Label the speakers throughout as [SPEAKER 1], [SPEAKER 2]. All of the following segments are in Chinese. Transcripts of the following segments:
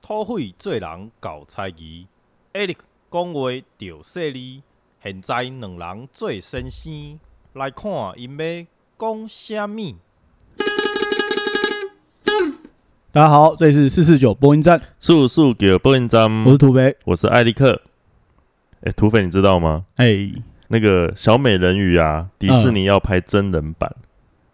[SPEAKER 1] 土匪做人搞猜疑，Eric 讲话着犀利。现在两人做先生，来看因要讲啥物。
[SPEAKER 2] 大家好，这里是四四九播音站，
[SPEAKER 3] 速速给播音站，
[SPEAKER 2] 我是土肥。
[SPEAKER 3] 我是艾利克。哎、土匪，你知道吗？
[SPEAKER 2] 哎、
[SPEAKER 3] 那个小美人鱼啊，迪士尼要拍真人版，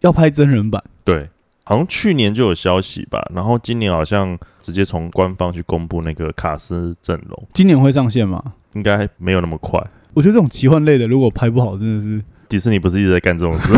[SPEAKER 2] 要拍真人版，
[SPEAKER 3] 对，好像去年就有消息吧，然后今年好像直接从官方去公布那个卡斯阵容，
[SPEAKER 2] 今年会上线吗？
[SPEAKER 3] 应该没有那么快。
[SPEAKER 2] 我觉得这种奇幻类的，如果拍不好，真的是
[SPEAKER 3] 迪士尼不是一直在干这种事，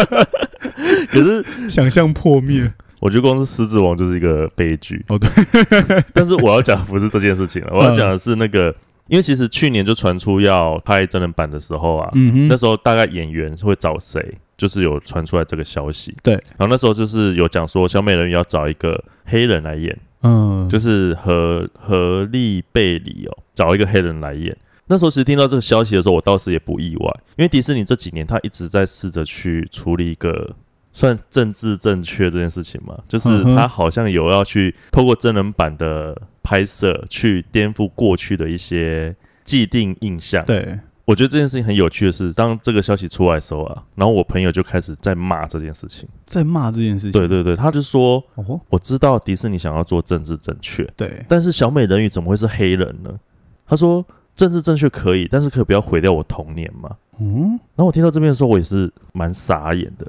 [SPEAKER 3] 可是
[SPEAKER 2] 想象破灭。
[SPEAKER 3] 我觉得光是狮子王就是一个悲剧。
[SPEAKER 2] 哦，对，
[SPEAKER 3] 但是我要讲的不是这件事情了，我要讲的是那个，因为其实去年就传出要拍真人版的时候啊，
[SPEAKER 2] 嗯哼，
[SPEAKER 3] 那时候大概演员会找谁，就是有传出来这个消息。
[SPEAKER 2] 对
[SPEAKER 3] 然后那时候就是有讲说小美人鱼要找一个黑人来演，
[SPEAKER 2] 嗯，
[SPEAKER 3] 就是何何利贝里哦，找一个黑人来演。那时候其实听到这个消息的时候，我倒是也不意外，因为迪士尼这几年他一直在试着去处理一个算政治正确这件事情嘛，就是他好像有要去透过真人版的拍摄去颠覆过去的一些既定印象。
[SPEAKER 2] 对，
[SPEAKER 3] 我觉得这件事情很有趣的是，当这个消息出来的时候啊，然后我朋友就开始在骂这件事情。
[SPEAKER 2] 在骂这件事情。
[SPEAKER 3] 对对对，他就说
[SPEAKER 2] 哦，
[SPEAKER 3] 我知道迪士尼想要做政治正确，
[SPEAKER 2] 对，
[SPEAKER 3] 但是小美人鱼怎么会是黑人呢？他说政治正确可以，但是可以不要毁掉我童年嘛。
[SPEAKER 2] 嗯，
[SPEAKER 3] 然后我听到这边的时候，我也是蛮傻眼的。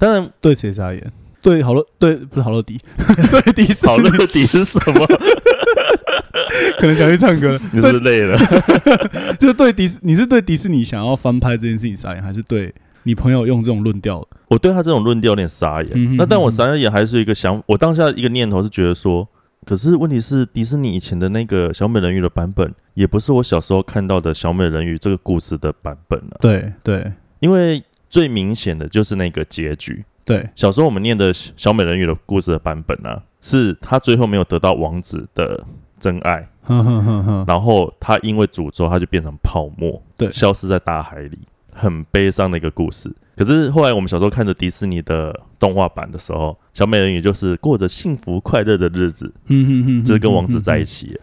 [SPEAKER 3] 当然，
[SPEAKER 2] 对谁傻眼？对好乐，对不是好乐迪，对迪士尼
[SPEAKER 3] 好乐迪是什么？
[SPEAKER 2] 可能想去唱歌。
[SPEAKER 3] 你是不是累了？
[SPEAKER 2] 就是对迪士，你是对迪士尼想要翻拍这件事情傻眼，还是对你朋友用这种论调？
[SPEAKER 3] 我对他这种论调有点傻眼。
[SPEAKER 2] 嗯哼
[SPEAKER 3] 那但我傻眼还是一个想，我当下一个念头是觉得说，可是问题是迪士尼以前的那个小美人鱼的版本，也不是我小时候看到的小美人鱼这个故事的版本啊。
[SPEAKER 2] 对对
[SPEAKER 3] 因为最明显的就是那个结局。
[SPEAKER 2] 对，
[SPEAKER 3] 小时候我们念的小美人鱼的故事的版本啊，是她最后没有得到王子的真爱，然后他因为诅咒，他就变成泡沫，
[SPEAKER 2] 对
[SPEAKER 3] 消失在大海里，很悲伤的一个故事。可是后来我们小时候看着迪士尼的动画版的时候，小美人鱼就是过着幸福快乐的日子，
[SPEAKER 2] 嗯哼哼，
[SPEAKER 3] 就是跟王子在一
[SPEAKER 2] 起。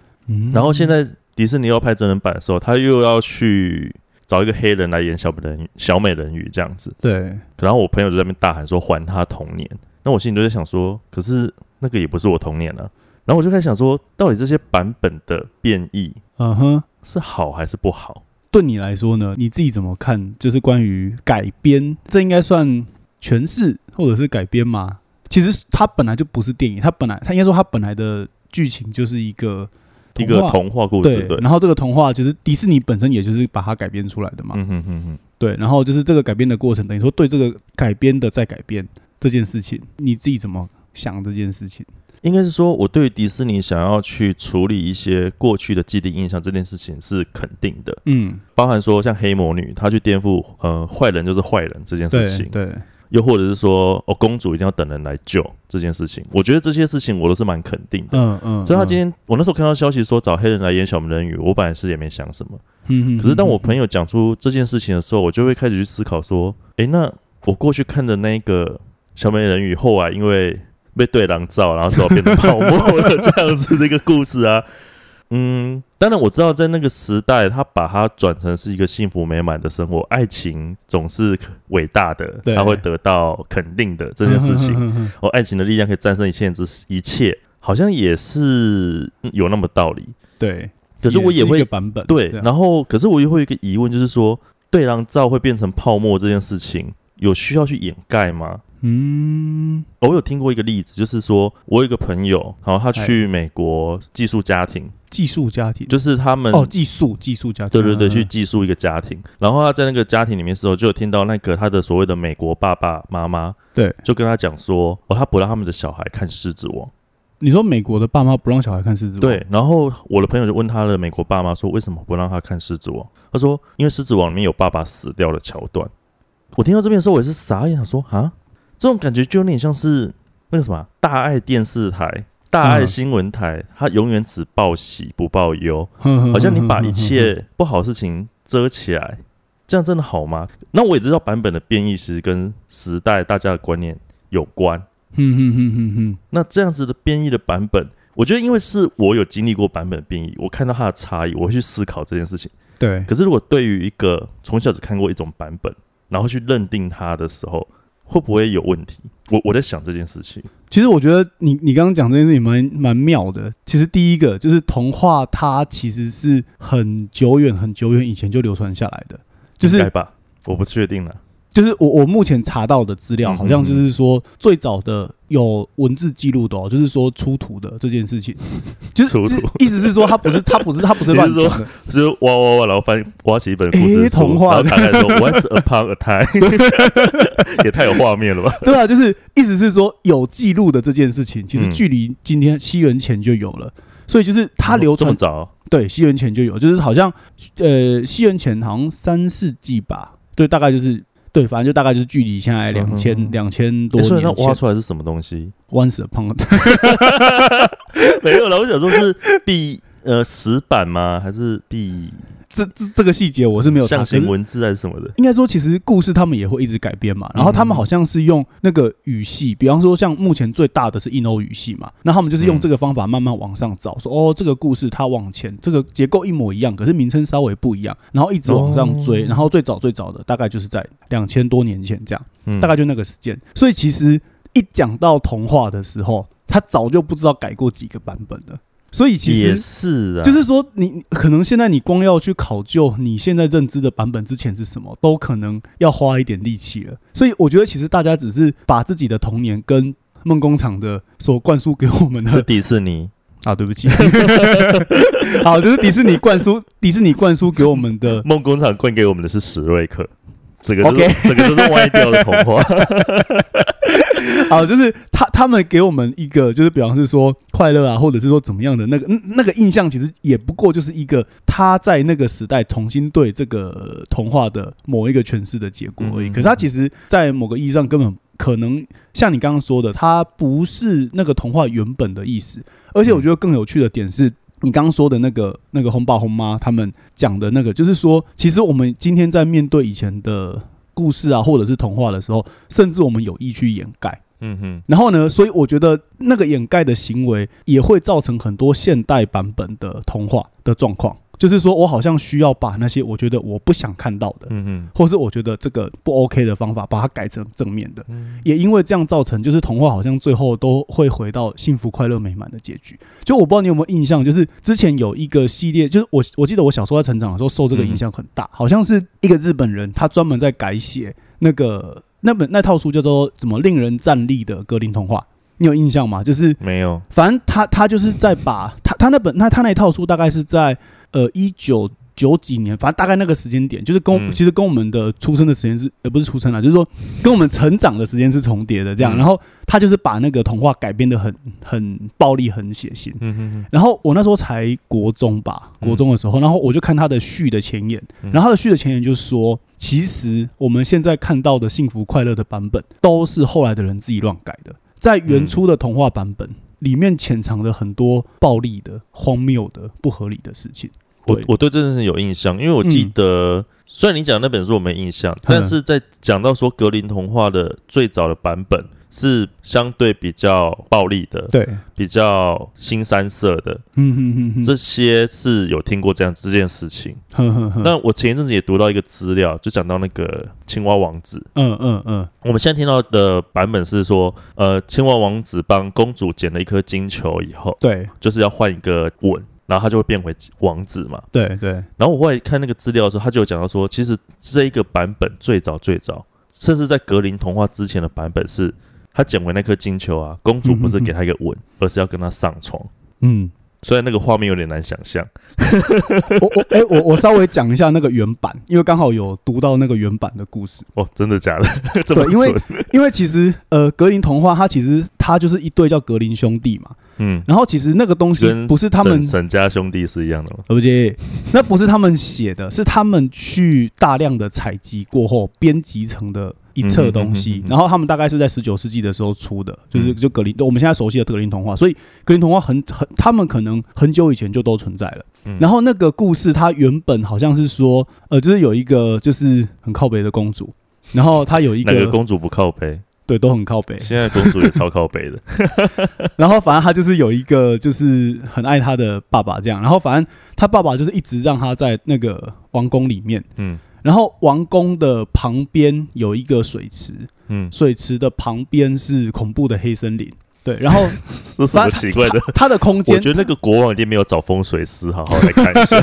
[SPEAKER 3] 然后现在迪士尼要拍真人版的时候，他又要去找一个黑人来演小美人鱼，小美人鱼这样子。
[SPEAKER 2] 对，
[SPEAKER 3] 然后我朋友就在那边大喊说还他童年，那我心里就在想说，可是那个也不是我童年啊。然后我就开始想说，到底这些版本的变异
[SPEAKER 2] 嗯哼。
[SPEAKER 3] 是好还是不好？
[SPEAKER 2] 对你来说呢？你自己怎么看？就是关于改编，这应该算诠释或者是改编吗？其实它本来就不是电影，它本来它应该说它本来的剧情就是一个
[SPEAKER 3] 一个童话故事，
[SPEAKER 2] 对
[SPEAKER 3] 对，
[SPEAKER 2] 然后这个童话就是迪士尼本身也就是把它改编出来的嘛，
[SPEAKER 3] 嗯哼哼哼，
[SPEAKER 2] 对，然后就是这个改编的过程，等于说对这个改编的再改编这件事情，你自己怎么想这件事情？
[SPEAKER 3] 应该是说我对于迪士尼想要去处理一些过去的既定印象这件事情是肯定的，
[SPEAKER 2] 嗯，
[SPEAKER 3] 包含说像黑魔女，她去颠覆呃坏人就是坏人这件事情，
[SPEAKER 2] 对，
[SPEAKER 3] 又或者是说哦公主一定要等人来救这件事情，我觉得这些事情我都是蛮肯定的。
[SPEAKER 2] 嗯嗯，
[SPEAKER 3] 所以他今天，我那时候看到消息说找黑人来演小美人鱼，我本来是也没想什么。
[SPEAKER 2] 嗯，嗯
[SPEAKER 3] 可是当我
[SPEAKER 2] 嗯。
[SPEAKER 3] 朋友讲出这件事情的时候，我就会开始去思考说，诶，那我过去看的那个小美人鱼，后来因为被对狼照，然后之后变成泡沫了这样子的一个故事啊。嗯，当然我知道在那个时代，他把它转成是一个幸福美满的生活，爱情总是伟大的，
[SPEAKER 2] 对
[SPEAKER 3] 他会得到肯定的这件事情。哦，爱情的力量可以战胜一切之一切，好像也是嗯有那么道理。
[SPEAKER 2] 对，
[SPEAKER 3] 可是我也
[SPEAKER 2] 一
[SPEAKER 3] 会
[SPEAKER 2] 个版本
[SPEAKER 3] 对，然后可是我也会有一个疑问，就是说对狼照会变成泡沫这件事情，有需要去掩盖吗？
[SPEAKER 2] 嗯。
[SPEAKER 3] 我有听过一个例子，就是说我有一个朋友，然后他去美国寄宿家庭，
[SPEAKER 2] 寄宿家庭。
[SPEAKER 3] 就是他们
[SPEAKER 2] 哦，寄宿寄宿家庭，
[SPEAKER 3] 对对对，
[SPEAKER 2] 嗯。
[SPEAKER 3] 去寄宿一个家庭，然后他在那个家庭里面的时候，就有听到那个他的所谓的美国爸爸妈妈
[SPEAKER 2] 对，
[SPEAKER 3] 就跟他讲说，哦，他不让他们的小孩看《狮子王》。
[SPEAKER 2] 你说美国的爸妈不让小孩看狮子王，
[SPEAKER 3] 对，然后我的朋友就问他的美国爸妈说，为什么不让他看《狮子王》？他说，因为《狮子王》里面有爸爸死掉的桥段。我听到这边的时候，我也是傻眼，想说啊，这种感觉就有点像是那个什么大爱电视台、大爱
[SPEAKER 2] 嗯
[SPEAKER 3] 新闻台，它永远只报喜不报忧，好像你把一切不好的事情遮起来，这样真的好吗？那我也知道版本的变异其实跟时代大家的观念有关，
[SPEAKER 2] 嗯哼哼哼哼，
[SPEAKER 3] 那这样子的变异的版本，我觉得因为是我有经历过版本的变异，我看到它的差异，我会去思考这件事情。
[SPEAKER 2] 对，
[SPEAKER 3] 可是如果对于一个从小只看过一种版本，然后去认定它的时候，会不会有问题？我我在想这件事情。
[SPEAKER 2] 其实我觉得你你刚刚讲这件事情蛮蛮妙的。其实第一个就是童话，它其实是很久远很久远以前就流传下来的，就是
[SPEAKER 3] 吧，我不确定了。
[SPEAKER 2] 就是我我目前查到的资料，
[SPEAKER 3] 嗯
[SPEAKER 2] 好像就是说最早的有文字记录的哦，就是说出土的这件事情，就是
[SPEAKER 3] 出土
[SPEAKER 2] 意思是说他不是 他不是他不是乱
[SPEAKER 3] 说
[SPEAKER 2] 讲的，
[SPEAKER 3] 就是挖挖挖，然后翻挖起一本故事
[SPEAKER 2] 童话
[SPEAKER 3] 然后打开说 “Once upon a time”，也太有画面了吧？
[SPEAKER 2] 对啊，就是意思是说有记录的这件事情，其实
[SPEAKER 3] 嗯
[SPEAKER 2] 距离今天西元前就有了。所以就是它流传
[SPEAKER 3] 这么早，
[SPEAKER 2] 对，西元前就有，就是好像呃，西元前好像三世纪吧，对，大概就是对，反正就大概就是距离现在两千
[SPEAKER 3] 嗯
[SPEAKER 2] 两千多
[SPEAKER 3] 诶所以那。挖出来是什么东西
[SPEAKER 2] ？Once upon a
[SPEAKER 3] 没有了，我想说是壁呃石板吗？还是壁
[SPEAKER 2] 这这这个细节我是没有查，
[SPEAKER 3] 象形文字还是什么的？
[SPEAKER 2] 应该说，其实故事他们也会一直改编嘛。然后他们好像是用那个语系，比方说像目前最大的是印欧语系嘛，那他们就是用
[SPEAKER 3] 嗯
[SPEAKER 2] 这个方法慢慢往上找，说哦，这个故事它往前这个结构一模一样，可是名称稍微不一样，然后一直往上追，
[SPEAKER 3] 哦
[SPEAKER 2] 然后最早最早的大概就是在两千多年前这样，
[SPEAKER 3] 嗯
[SPEAKER 2] 大概就那个时间。所以其实一讲到童话的时候，他早就不知道改过几个版本了。所以其实
[SPEAKER 3] 也
[SPEAKER 2] 实
[SPEAKER 3] 是啊，
[SPEAKER 2] 就是说你，可能现在你光要去考究你现在认知的版本之前是什么，都可能要花一点力气了。所以我觉得，其实大家只是把自己的童年跟梦工厂的所灌输给我们的
[SPEAKER 3] 是迪士尼。
[SPEAKER 2] 啊，对不起，好，就是迪士尼灌输迪士尼灌输给我们的
[SPEAKER 3] 梦工厂灌给我们的是史瑞克，这个就是这个就是歪掉的童话。
[SPEAKER 2] 好，就是他他们给我们一个，就是比方是说快乐啊，或者是说怎么样的那个嗯那个印象，其实也不过就是一个他在那个时代重新对这个童话的某一个诠释的结果而已。
[SPEAKER 3] 嗯
[SPEAKER 2] 可是他其实，在某个意义上根本可能像你刚刚说的，它不是那个童话原本的意思。而且我觉得更有趣的点是。你刚刚说的那个那个红爸红妈他们讲的那个，就是说，其实我们今天在面对以前的故事啊，或者是童话的时候，甚至我们有意去掩盖。
[SPEAKER 3] 嗯哼，
[SPEAKER 2] 然后呢，所以我觉得那个掩盖的行为也会造成很多现代版本的童话的状况，就是说我好像需要把那些我觉得我不想看到的，
[SPEAKER 3] 嗯哼，
[SPEAKER 2] 或是我觉得这个不 OK 的方法，把它改成正面的。
[SPEAKER 3] 嗯
[SPEAKER 2] 也因为这样造成，就是童话好像最后都会回到幸福、快乐、美满的结局。就我不知道你有没有印象，就是之前有一个系列，就是我我记得我小时候在成长的时候受这个影响很大，好像是一个日本人，他专门在改写那个那本那套书叫做怎么令人站立的格林童话，你有印象吗？就是
[SPEAKER 3] 没有，
[SPEAKER 2] 反正他他就是在把他他那本那他那一套书大概是在呃一九九几年，反正大概那个时间点，就是跟、
[SPEAKER 3] 嗯。
[SPEAKER 2] 其实跟我们的出生的时间是呃不是出生了，就是说跟我们成长的时间是重叠的这样。
[SPEAKER 3] 嗯。
[SPEAKER 2] 然后他就是把那个童话改编的很很暴力、很血腥。
[SPEAKER 3] 嗯哼哼，
[SPEAKER 2] 然后我那时候才国中吧，国中的时候，然后我就看他的序的前言，
[SPEAKER 3] 嗯。
[SPEAKER 2] 然后他的序的前言就是说，其实我们现在看到的幸福快乐的版本，都是后来的人自己乱改的，在原初的童话版本里面潜藏了很多暴力的、荒谬的、不合理的事情。对。
[SPEAKER 3] 我我对这件事有印象，因为我记得，虽然你讲那本书我没印象，但是在讲到说格林童话的最早的版本是相对比较暴力的，
[SPEAKER 2] 对，
[SPEAKER 3] 比较新三色的，
[SPEAKER 2] 嗯哼哼哼，
[SPEAKER 3] 这些是有听过这样这件事情。
[SPEAKER 2] 哼哼哼，
[SPEAKER 3] 那我前一阵子也读到一个资料，就讲到那个青蛙王子。
[SPEAKER 2] 嗯嗯嗯，
[SPEAKER 3] 我们现在听到的版本是说，呃，青蛙王子帮公主捡了一颗金球以后，
[SPEAKER 2] 对。
[SPEAKER 3] 就是要换一个吻，然后他就会变回王子嘛。
[SPEAKER 2] 对对，
[SPEAKER 3] 然后我后来看那个资料的时候，他就有讲到说，其实这一个版本最早最早，甚至在格林童话之前的版本是，他捡回那颗金球啊，公主不是给他一个吻，而是要跟他上床。
[SPEAKER 2] 嗯，
[SPEAKER 3] 虽然那个画面有点难想象，
[SPEAKER 2] 我我哎、我我稍微讲一下那个原版，因为刚好有读到那个原版的故事。
[SPEAKER 3] 哦，真的假的？
[SPEAKER 2] 对因为？因为其实呃，格林童话它其实它就是一对叫格林兄弟嘛，
[SPEAKER 3] 嗯，
[SPEAKER 2] 然后其实那个东西不是他们
[SPEAKER 3] 沈沈家兄弟是一样的吗？
[SPEAKER 2] 对不起，那不是他们写的，是他们去大量的采集过后编辑成的一册东西然后他们大概是在十九世纪的时候出的，就是
[SPEAKER 3] 嗯
[SPEAKER 2] 就格林，我们现在熟悉的格林童话。所以格林童话很很，他们可能很久以前就都存在了。
[SPEAKER 3] 嗯
[SPEAKER 2] 然后那个故事，它原本好像是说，呃，就是有一个就是很靠北的公主，然后她有一
[SPEAKER 3] 个公主不靠背？
[SPEAKER 2] 对，都很靠北。
[SPEAKER 3] 现在公主也超靠北的，
[SPEAKER 2] 然后反正他就是有一个就是很爱他的爸爸这样，然后反正他爸爸就是一直让他在那个王宫里面，
[SPEAKER 3] 嗯
[SPEAKER 2] 然后王宫的旁边有一个水池，
[SPEAKER 3] 嗯，
[SPEAKER 2] 水池的旁边是恐怖的黑森林，对，然后
[SPEAKER 3] 是什么奇怪的？
[SPEAKER 2] 它的空间
[SPEAKER 3] 我
[SPEAKER 2] 间
[SPEAKER 3] 觉得那个国王一定没有找风水师好好来看一下。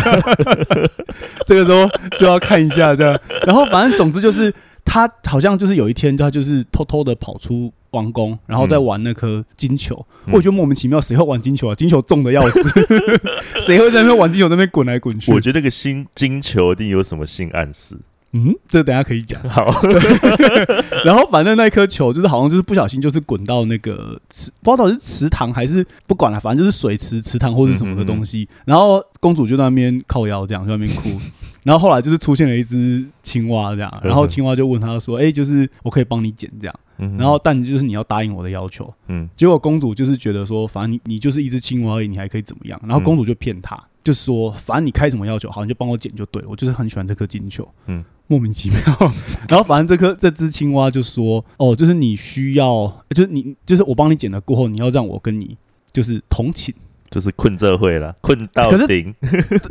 [SPEAKER 2] 这个时候就要看一下这样，然后反正总之就是他好像就是有一天他就是偷偷的跑出王宫，然后再玩那颗金球，
[SPEAKER 3] 嗯
[SPEAKER 2] 我觉得莫名其妙，谁会玩金球啊？金球重的要死，谁会在那边玩金球，那边滚来滚去？
[SPEAKER 3] 我觉得那个新金球一定有什么性暗示。
[SPEAKER 2] 嗯，这等下可以讲。
[SPEAKER 3] 好，
[SPEAKER 2] 然后反正那颗球就是好像就是不小心就是滚到那个池，不知道是池塘还是不管了，反正就是水池、池塘或者什么的东西。然后公主就在那边靠腰这样，就在那边哭。然后后来就是出现了一只青蛙这样，然后青蛙就问他说：“哎、就是我可以帮你捡这样，
[SPEAKER 3] 嗯
[SPEAKER 2] 然后但就是你要答应我的要求。”
[SPEAKER 3] 嗯
[SPEAKER 2] 结果公主就是觉得说，反正你你就是一只青蛙而已，你还可以怎么样？然后公主就骗他，就说反正你开什么要求，好你就帮我捡就对了，我就是很喜欢这颗金球。
[SPEAKER 3] 嗯，
[SPEAKER 2] 莫名其妙。然后反正这颗这只青蛙就说，哦，就是你需要，就是你就是我帮你捡了过后，你要让我跟你就是同寝。
[SPEAKER 3] 就是困这会了，困到
[SPEAKER 2] 可是
[SPEAKER 3] 顶。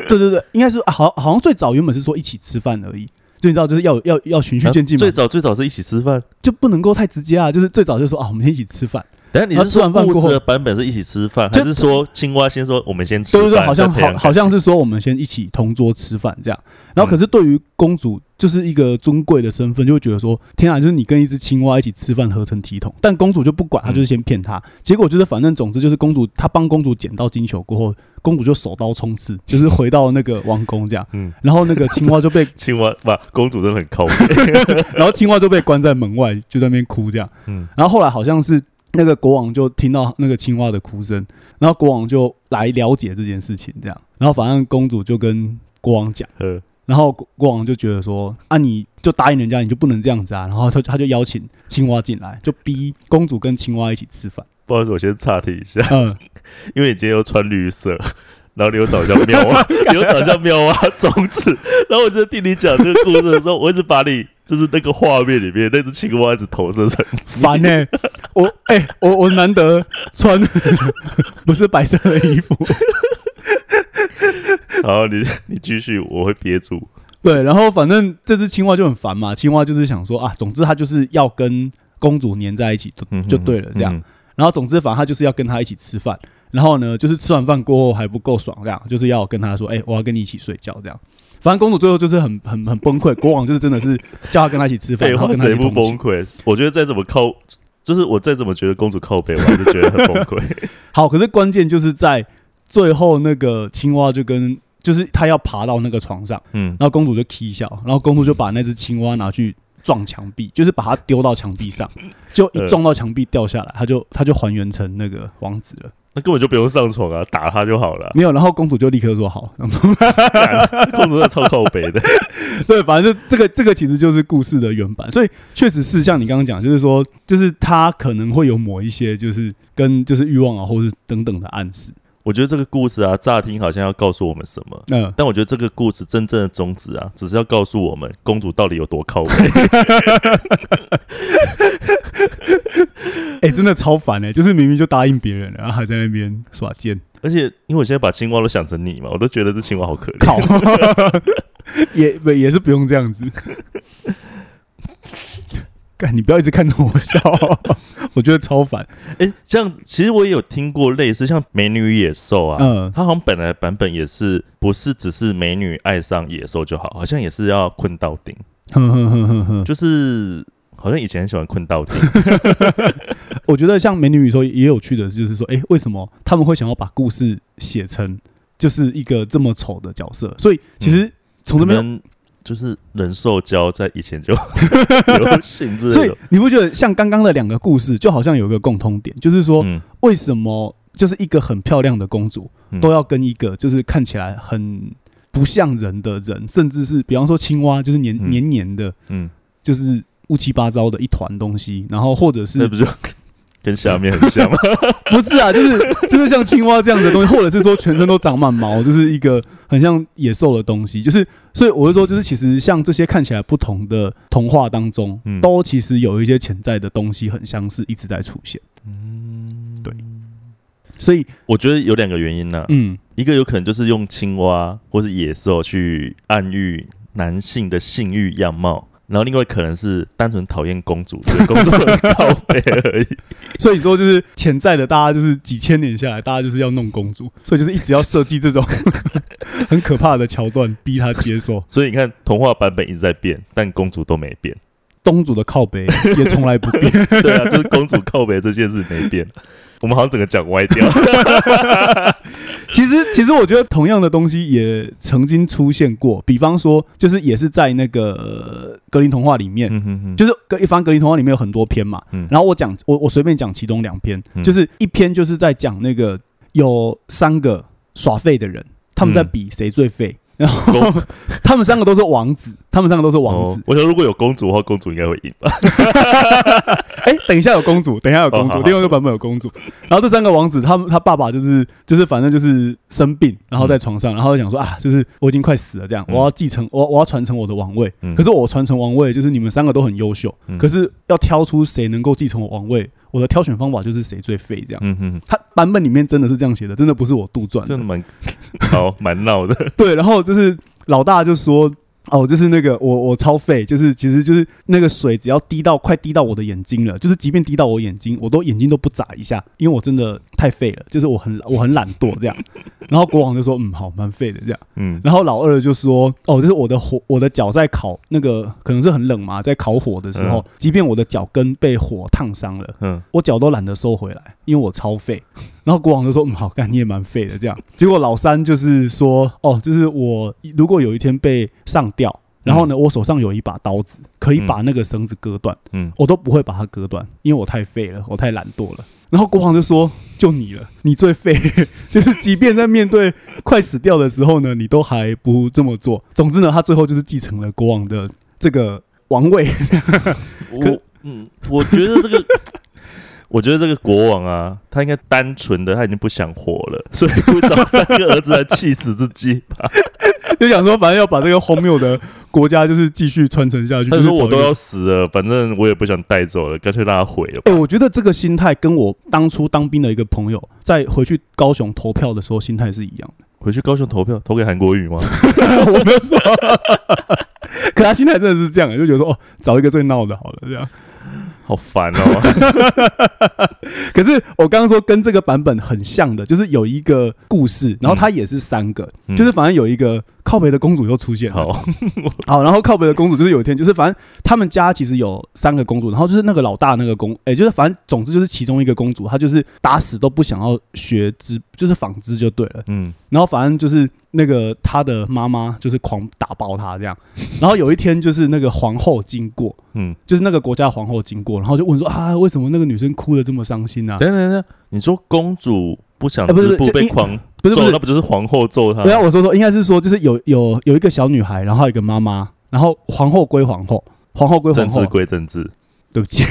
[SPEAKER 2] 对对对，应该是、啊、好好像最早原本是说一起吃饭而已。就你知道，就是要要要循序渐进嘛，
[SPEAKER 3] 最早最早是一起吃饭，
[SPEAKER 2] 就不能够太直接啊。就是最早就说啊，我们先一起吃饭，
[SPEAKER 3] 等下你是
[SPEAKER 2] 完饭过后
[SPEAKER 3] 事的版本是一起吃饭，
[SPEAKER 2] 就
[SPEAKER 3] 还是说青蛙先说我们先吃？
[SPEAKER 2] 对对对，好像好好像是说我们先一起同桌吃饭这样。然后可是对于公主就是一个尊贵的身份，就会觉得说天啊，就是你跟一只青蛙一起吃饭合成体统。但公主就不管，她就是先骗她。结果就是反正总之就是公主她帮公主捡到金球过后，公主就手刀冲刺，就是回到那个王宫这样。
[SPEAKER 3] 嗯，
[SPEAKER 2] 然后那个青蛙就被，
[SPEAKER 3] 青蛙不公主真的很抠。
[SPEAKER 2] 然后青蛙就被关在门外，就在那边哭这样。
[SPEAKER 3] 嗯
[SPEAKER 2] 然后后来好像是那个国王就听到那个青蛙的哭声，然后国王就来了解这件事情，这样，然后反正公主就跟国王讲，
[SPEAKER 3] 呃，
[SPEAKER 2] 然后国国王就觉得说，啊，你就答应人家，你就不能这样子啊，然后他他就邀请青蛙进来，就逼公主跟青蛙一起吃饭，
[SPEAKER 3] 不好意思，我先岔题一下，
[SPEAKER 2] 嗯，
[SPEAKER 3] 因为你今天又穿绿色。然后你又长得像妙蛙，你又长得像妙蛙种子。然后我就听你讲这个故事的时候，我一直把你就是那个画面里面那只青蛙一直投射成
[SPEAKER 2] 烦呢、我哎、我我难得穿不是白色的衣服，
[SPEAKER 3] 然后你你继续，我会憋住。
[SPEAKER 2] 对，然后反正这只青蛙就很烦嘛，青蛙就是想说啊，总之它就是要跟公主黏在一起就
[SPEAKER 3] 嗯
[SPEAKER 2] 就对了，这样。
[SPEAKER 3] 嗯
[SPEAKER 2] 然后总之，反正它就是要跟他一起吃饭。然后呢，就是吃完饭过后还不够爽，这样就是要跟他说：“哎、我要跟你一起睡觉。”这样。反正公主最后就是很很很崩溃，国王就是真的是叫他跟他一起吃饭，然后跟他一
[SPEAKER 3] 谁不。崩溃？我觉得再怎么靠，就是我再怎么觉得公主靠背，我还是觉得很崩溃。
[SPEAKER 2] 好，可是关键就是在最后那个青蛙就跟就是他要爬到那个床上，
[SPEAKER 3] 嗯
[SPEAKER 2] 然后公主就踢笑，然后公主就把那只青蛙拿去撞墙壁，就是把它丢到墙壁上，就一撞到墙壁掉下来，他就他就还原成那个王子了。
[SPEAKER 3] 那根本就不用上床啊，打他就好了。
[SPEAKER 2] 没有，然后公主就立刻说好，然 后
[SPEAKER 3] 公主在超靠北的，
[SPEAKER 2] 对，反正就这个这个其实就是故事的原版，所以确实是像你刚刚讲，就是说，就是他可能会有某一些就是跟就是欲望啊，或是等等的暗示。
[SPEAKER 3] 我觉得这个故事啊，乍听好像要告诉我们什么，
[SPEAKER 2] 嗯、
[SPEAKER 3] 但我觉得这个故事真正的宗旨啊，只是要告诉我们公主到底有多靠背。
[SPEAKER 2] 哎、真的超烦哎、就是明明就答应别人了，然后还在那边耍贱，
[SPEAKER 3] 而且因为我现在把青蛙都想成你嘛，我都觉得这青蛙好可怜。
[SPEAKER 2] 也不也是不用这样子。干，你不要一直看着我笑，我觉得超烦。
[SPEAKER 3] 哎、这样其实我也有听过类似像《美女与野兽》啊，
[SPEAKER 2] 嗯，
[SPEAKER 3] 它好像本来版本也是不是只是美女爱上野兽就好，好像也是要困到顶，
[SPEAKER 2] 哼哼哼哼哼，
[SPEAKER 3] 就是好像以前很喜欢困到顶。
[SPEAKER 2] 我觉得像《美女与野兽》也有趣的，就是说，哎、为什么他们会想要把故事写成就是一个这么丑的角色？所以其实从这边，
[SPEAKER 3] 就是人兽交在以前就 流行之
[SPEAKER 2] 所以。你不觉得像刚刚的两个故事，就好像有一个共通点，就是说，
[SPEAKER 3] 嗯，
[SPEAKER 2] 为什么就是一个很漂亮的公主
[SPEAKER 3] 嗯。
[SPEAKER 2] 都要跟一个就是看起来很不像人的人，甚至是比方说青蛙，就是黏
[SPEAKER 3] 嗯。
[SPEAKER 2] 黏黏的，
[SPEAKER 3] 嗯，
[SPEAKER 2] 就是乌七八糟的一团东西，然后或者是
[SPEAKER 3] 那不就跟下面很像吗？
[SPEAKER 2] 不是啊，就是就是像青蛙这样的东西，或者是说全身都长满毛，就是一个很像野兽的东西。就是所以我是说，就是其实像这些看起来不同的童话当中，
[SPEAKER 3] 嗯
[SPEAKER 2] 都其实有一些潜在的东西很相似，一直在出现。
[SPEAKER 3] 嗯，
[SPEAKER 2] 对所以，
[SPEAKER 3] 我觉得有两个原因呢、
[SPEAKER 2] 嗯，
[SPEAKER 3] 一个有可能就是用青蛙或是野兽去暗喻男性的性欲样貌。然后另外可能是单纯讨厌公主，觉得公主很高配而已。
[SPEAKER 2] 所以说就是潜在的，大家就是几千年下来，大家就是要弄公主，所以就是一直要设计这种 很可怕的桥段，逼她接受。
[SPEAKER 3] 所以你看，童话版本一直在变，但公主都没变。
[SPEAKER 2] 东主的靠背也从来不变。
[SPEAKER 3] 对啊，就是公主靠背这件事没变。我们好像整个讲歪掉。
[SPEAKER 2] 其实，其实我觉得同样的东西也曾经出现过，比方说，就是也是在那个呃格林童话里面，
[SPEAKER 3] 嗯哼哼，
[SPEAKER 2] 就是格一翻格林童话里面有很多篇嘛，
[SPEAKER 3] 嗯。
[SPEAKER 2] 然后我讲我我随便讲其中两篇，
[SPEAKER 3] 嗯。
[SPEAKER 2] 就是一篇就是在讲那个有三个耍废的人，他们在
[SPEAKER 3] 嗯。
[SPEAKER 2] 比谁最废。然后 他们三个都是王子，他们三个都是王子。
[SPEAKER 3] 哦我想如果有公主的话，公主应该会赢吧？
[SPEAKER 2] 哎、等一下有公主，等一下有公主，另外一个版本有公主。然后这三个王子，他们他爸爸就是就是反正就是生病，然后在床上，然后就想说啊，就是我已经快死了，这样
[SPEAKER 3] 嗯
[SPEAKER 2] 我要继承我我要传承我的王位。
[SPEAKER 3] 嗯
[SPEAKER 2] 可是我传承王位，就是你们三个都很优秀，
[SPEAKER 3] 嗯
[SPEAKER 2] 可是要挑出谁能够继承我王位，我的挑选方法就是谁最废这样。
[SPEAKER 3] 嗯嗯，
[SPEAKER 2] 他版本里面真的是这样写的，真的不是我杜撰的
[SPEAKER 3] 真。的蛮 好蛮闹的。
[SPEAKER 2] 对，然后就是老大就说。哦，就是那个我我超废，就是其实就是那个水只要滴到快滴到我的眼睛了，就是即便滴到我眼睛，我都眼睛都不眨一下，因为我真的太废了，就是我很我很懒惰这样。然后国王就说嗯好蛮废的这样，
[SPEAKER 3] 嗯
[SPEAKER 2] 然后老二就说哦就是我的火我的脚在烤那个可能是很冷嘛，在烤火的时候，
[SPEAKER 3] 嗯
[SPEAKER 2] 即便我的脚跟被火烫伤了，
[SPEAKER 3] 嗯
[SPEAKER 2] 我脚都懒得收回来，因为我超废。然后国王就说：“嗯，好干，你也蛮废的。”这样，结果老三就是说：“哦，就是我如果有一天被上吊，然后呢，我手上有一把刀子，可以把那个绳子割断，
[SPEAKER 3] 嗯，
[SPEAKER 2] 我都不会把它割断，因为我太废了，我太懒惰了。”然后国王就说：“就你了，你最废，就是即便在面对快死掉的时候呢，你都还不这么做。总之呢，他最后就是继承了国王的这个王位。
[SPEAKER 3] 我嗯，我觉得这个。我觉得这个国王啊，他应该单纯的他已经不想活了，所以找三个儿子来气死自己吧。
[SPEAKER 2] 就想说，反正要把这个荒谬的国家就是继续传承下去。
[SPEAKER 3] 他说我都要死了，反正我也不想带走了，干脆让他毁了吧。
[SPEAKER 2] 哎、我觉得这个心态跟我当初当兵的一个朋友在回去高雄投票的时候心态是一样的。
[SPEAKER 3] 回去高雄投票，投给韩国瑜吗？
[SPEAKER 2] 我没有说，可他心态真的是这样，就觉得说哦，找一个最闹的好了，这样。
[SPEAKER 3] 好烦哦。
[SPEAKER 2] 可是我刚刚说跟这个版本很像的，就是有一个故事，然后它也是三个，
[SPEAKER 3] 嗯
[SPEAKER 2] 就是反正有一个靠北的公主又出现了。
[SPEAKER 3] 好，
[SPEAKER 2] 好，然后靠北的公主就是有一天，就是反正他们家其实有三个公主，然后就是那个老大那个公，哎、就是反正总之就是其中一个公主，她就是打死都不想要学织，就是纺织就对了。
[SPEAKER 3] 嗯
[SPEAKER 2] 然后反正就是那个他的妈妈就是狂打爆他这样，然后有一天就是那个皇后经过，
[SPEAKER 3] 嗯，
[SPEAKER 2] 就是那个国家皇后经过，然后就问说啊，为什么那个女生哭的这么伤心啊？
[SPEAKER 3] 等等等等，你说公主不想
[SPEAKER 2] 哎不是
[SPEAKER 3] 织布被狂揍，
[SPEAKER 2] 不是不是
[SPEAKER 3] 那不就是皇后揍她？
[SPEAKER 2] 对啊，我说说应该是说就是有有有一个小女孩，然后还有一个妈妈，然后皇后归皇后，皇后归皇后
[SPEAKER 3] 政治，归政治。
[SPEAKER 2] 对不起，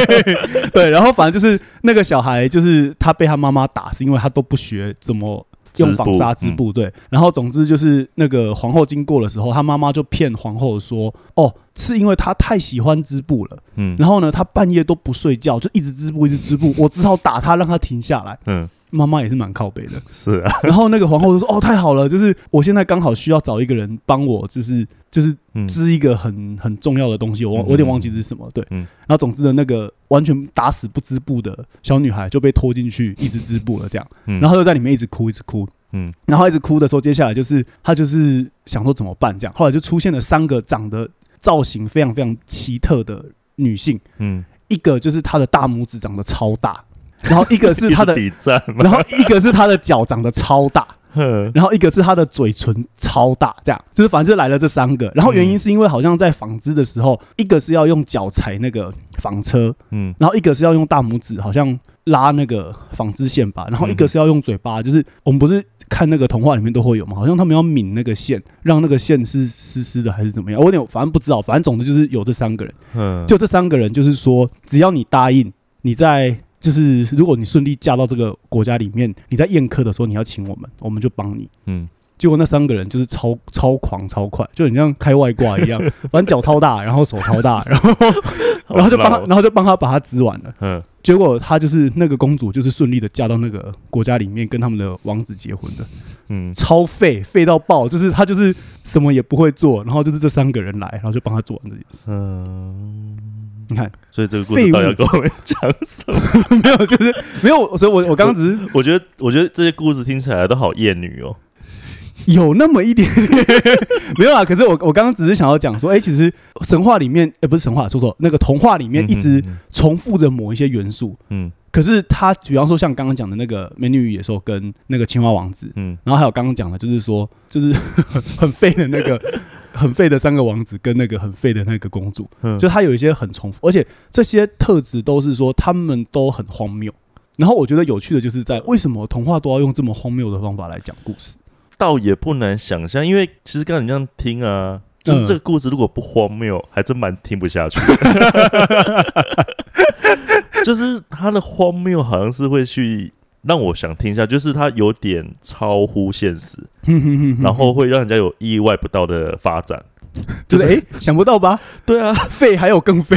[SPEAKER 2] 对，然后反正就是那个小孩，就是他被他妈妈打，是因为他都不学怎么用纺纱织布，对。然后总之就是那个皇后经过的时候，她妈妈就骗皇后说，哦，是因为她太喜欢织布了，
[SPEAKER 3] 嗯
[SPEAKER 2] 然后呢，她半夜都不睡觉，就一直织布，一直织布，我只好打她，让她停下来。
[SPEAKER 3] 嗯，
[SPEAKER 2] 妈妈也是蛮靠北的。
[SPEAKER 3] 是啊，
[SPEAKER 2] 然后那个皇后就说：“哦，太好了，就是我现在刚好需要找一个人帮我，就是就是
[SPEAKER 3] 嗯。
[SPEAKER 2] 织一个很很重要的东西，我我有点忘记是什么。对，
[SPEAKER 3] 嗯。
[SPEAKER 2] 然后总之呢，那个完全打死不织布的小女孩就被拖进去一直织布了，这样，
[SPEAKER 3] 嗯。
[SPEAKER 2] 然后就在里面一直哭，一直哭。
[SPEAKER 3] 嗯。
[SPEAKER 2] 然后一直哭的时候，接下来就是她就是想说怎么办这样，后来就出现了三个长得造型非常非常奇特的女性，
[SPEAKER 3] 嗯，
[SPEAKER 2] 一个就是她的大拇指长得超大，然后一个是他的，然后一个是他的脚长得超大。
[SPEAKER 3] 哼
[SPEAKER 2] 然后一个是他的嘴唇超大，这样就是反正就来了这三个。然后原因是因为好像在纺织的时候，一个是要用脚踩那个纺车，
[SPEAKER 3] 嗯
[SPEAKER 2] 然后一个是要用大拇指好像拉那个纺织线吧，然后一个是要用嘴巴，就是我们不是看那个童话里面都会有嘛，好像他们要抿那个线，让那个线是湿湿的还是怎么样？我有点反正不知道，反正总之就是有这三个人。
[SPEAKER 3] 嗯，
[SPEAKER 2] 就这三个人，就是说，只要你答应，你在就是如果你顺利嫁到这个国家里面，你在宴客的时候你要请我们，我们就帮你。
[SPEAKER 3] 嗯，
[SPEAKER 2] 结果那三个人就是超超狂超快，就很像开外挂一样，反正脚超大，然后手超大，然后 然后就帮他，然后就帮他把他织完了。
[SPEAKER 3] 嗯，
[SPEAKER 2] 结果他就是那个公主，就是顺利的嫁到那个国家里面，跟他们的王子结婚的。
[SPEAKER 3] 嗯，
[SPEAKER 2] 超废，废到爆，就是他就是什么也不会做，然后就是这三个人来，然后就帮他做完这件事。
[SPEAKER 3] 嗯，
[SPEAKER 2] 你看，
[SPEAKER 3] 所以这个故事到底要跟我们讲什么？
[SPEAKER 2] 没有，就是没有，所以我我刚刚只是
[SPEAKER 3] 我觉得，我觉得这些故事听起来都好厌女哦。
[SPEAKER 2] 有那么一点没有啊。可是我我刚刚只是想要讲说，哎、其实神话里面，呃，不是神话，说错，那个童话里面一直
[SPEAKER 3] 嗯
[SPEAKER 2] 重复着某一些元素。
[SPEAKER 3] 嗯
[SPEAKER 2] 可是他，比方说像刚刚讲的那个美女与野兽跟那个青蛙王子，
[SPEAKER 3] 嗯
[SPEAKER 2] 然后还有刚刚讲的，就是说，就是很废的那个很废的三个王子跟那个很废的那个公主，
[SPEAKER 3] 嗯，
[SPEAKER 2] 就他有一些很重复，而且这些特质都是说他们都很荒谬。然后我觉得有趣的就是在为什么童话都要用这么荒谬的方法来讲故事？
[SPEAKER 3] 倒也不难想象，因为其实刚才你这样听啊，就是
[SPEAKER 2] 嗯
[SPEAKER 3] 这个故事如果不荒谬，还真蛮听不下去的。就是他的荒谬好像是会去让我想听一下，就是他有点超乎现实，然后会让人家有意外不到的发展。
[SPEAKER 2] 就是哎、诶想不到吧？
[SPEAKER 3] 对啊，
[SPEAKER 2] 废还有更废，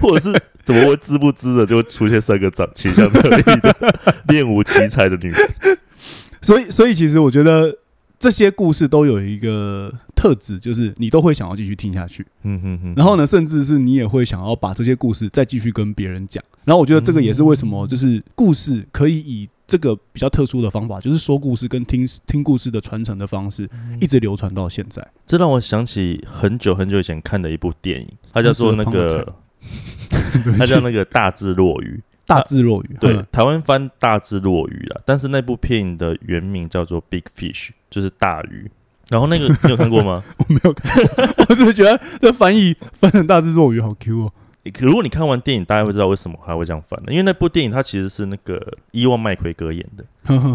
[SPEAKER 3] 或者是怎么会知不知的就会出现三个长倾向特异的练武奇才的女人？
[SPEAKER 2] 所以所以其实我觉得这些故事都有一个特质，就是你都会想要继续听下去。
[SPEAKER 3] 嗯嗯嗯，
[SPEAKER 2] 然后呢，甚至是你也会想要把这些故事再继续跟别人讲。然后我觉得这个也是为什么，就是故事可以以这个比较特殊的方法，就是说故事跟听听故事的传承的方式，一直流传到现在。
[SPEAKER 3] 这让我想起很久很久以前看的一部电影，它叫做那个，它叫那个《大智若愚》。
[SPEAKER 2] 大智若愚，
[SPEAKER 3] 对
[SPEAKER 2] 嗯，
[SPEAKER 3] 台湾翻《大智若愚》啦，但是那部片的原名叫做《Big Fish》，就是大鱼。然后那个你有看过吗？
[SPEAKER 2] 我没有看过，我只是觉得这翻译 翻成大智若愚好 Q 哦。
[SPEAKER 3] 如果你看完电影，大家会知道为什么他会这样翻的，因为那部电影它其实是那个伊万麦奎格演的，